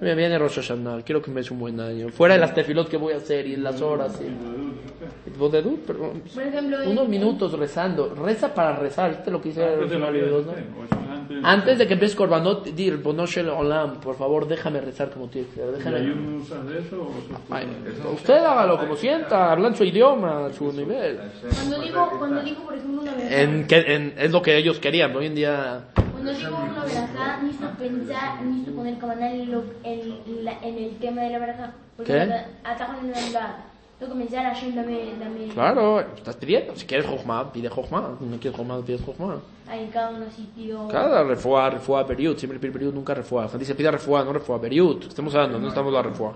me viene Rosh Hashanah, quiero que me des un buen año. Fuera de las tefilot que voy a hacer y las horas. Y... Por ejemplo, unos en- minutos rezando. Reza para rezar, ¿viste lo que la Rosh Hashanah, antes. Antes de que empieces Korbanot, dir, Bonoshel Olam, por favor, déjame rezar como tienes que ¿Y déjame. hay un usas de eso o Ay, Usted hágalo como sienta, hablan su idioma, a su nivel. Cuando digo, cuando digo, por ejemplo, una verajá, En, que, en- es lo que ellos querían. Hoy en día, cuando digo una verajá, necesito pensar, necesito poner cabana en, lo- en, la- en el tema de la verajá. Porque ¿Qué? ata- atajo en la verdad. Tengo que pensar, Hashem, dame, dame. claro, estás pidiendo. Si quieres Jochma, pide Jochma. Si no quieres Jochma, pides Jochma. Ahí cada uno sitio. Cada refuá, refuá, periud. Siempre pide periud, nunca refuá. La gente dice pide refuá, no refuá, periud. Estamos hablando, no estamos la refuá.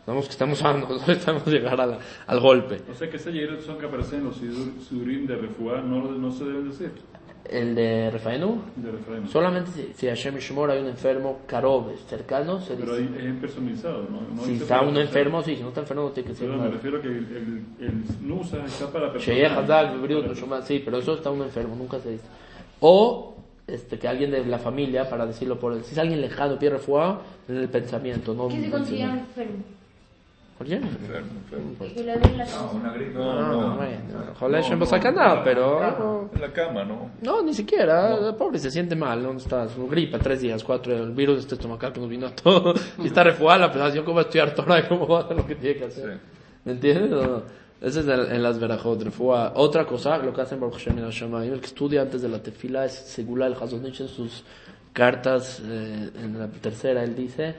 Estamos, estamos hablando, [laughs] no estamos llegar a la- al golpe. O sea que ese yeret son que aparecen en los sidurim de refuá, no, no se deben decir. El de Refaenu, solamente si, si Hashem Shemor hay un enfermo, Karob, cercano, se Pero dice. ahí es personalizado, ¿no? no Si está uno enfermo, sí, si no está enfermo no tiene que ser Perdón, me refiero a que el, el, el nusa está para la persona. Sheyeh Hazak, Bebriut, Neshama, sí, pero eso está uno enfermo, nunca se dice. O este, que alguien de la familia, para decirlo por él, si es alguien lejano, pide refuá, en el pensamiento, no ¿Qué se considera enfermo? ¿Por qué? Enfermo, enfermo. Que le den la No, una gripe. No, No, no. no pero... En la cama, ¿no? No, ni siquiera, pobre, se siente mal, ¿dónde está? Su gripa, tres días, cuatro, el virus este estomacal que nos vino a todo, y está refuá, la pedación, ¿cómo va a estudiar Torah y cómo va a hacer lo que tiene que hacer? Sí. ¿Me entiendes? Ese es el- en las verajot, refuá. Otra cosa, lo que hacen Baruch Hashem en Hashemayim, el que estudia antes de la tefila es Segula el Hazonich en sus cartas, eh, en la tercera, él dice,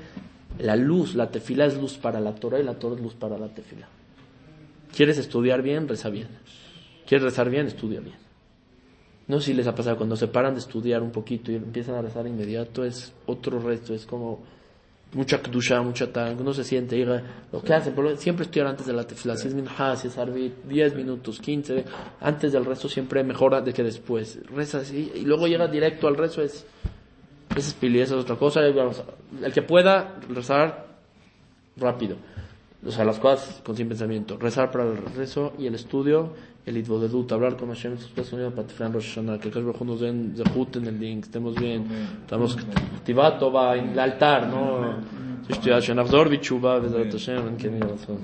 la luz, la tefila es luz para la Torah y la Torah es luz para la tefila. ¿Quieres estudiar bien? Reza bien. ¿Quieres rezar bien? Estudia bien. No sé si les ha pasado cuando se paran de estudiar un poquito y empiezan a rezar inmediato, es otro resto, es como mucha kdusha, mucha tal, no se siente, diga, lo que hace, pero siempre estudiar antes de la tefila, si es minha, si es arbit, 10 minutos, 15, antes del rezo siempre mejora de que después, reza así, y luego llega directo al rezo, es, es pili, es otra cosa, el que pueda rezar rápido, o sea, las cosas con sin pensamiento, rezar para el rezo y el estudio, el Idvodedut, hablar con Hashem, sus unidos para Tifran Rosh Hashanah, que el Kadosh nos den Zehut en el link, estemos bien, estamos Tivato va en el altar, ¿no? Shenavzor Bichuba, Bezrat Hashem, en que mi razón.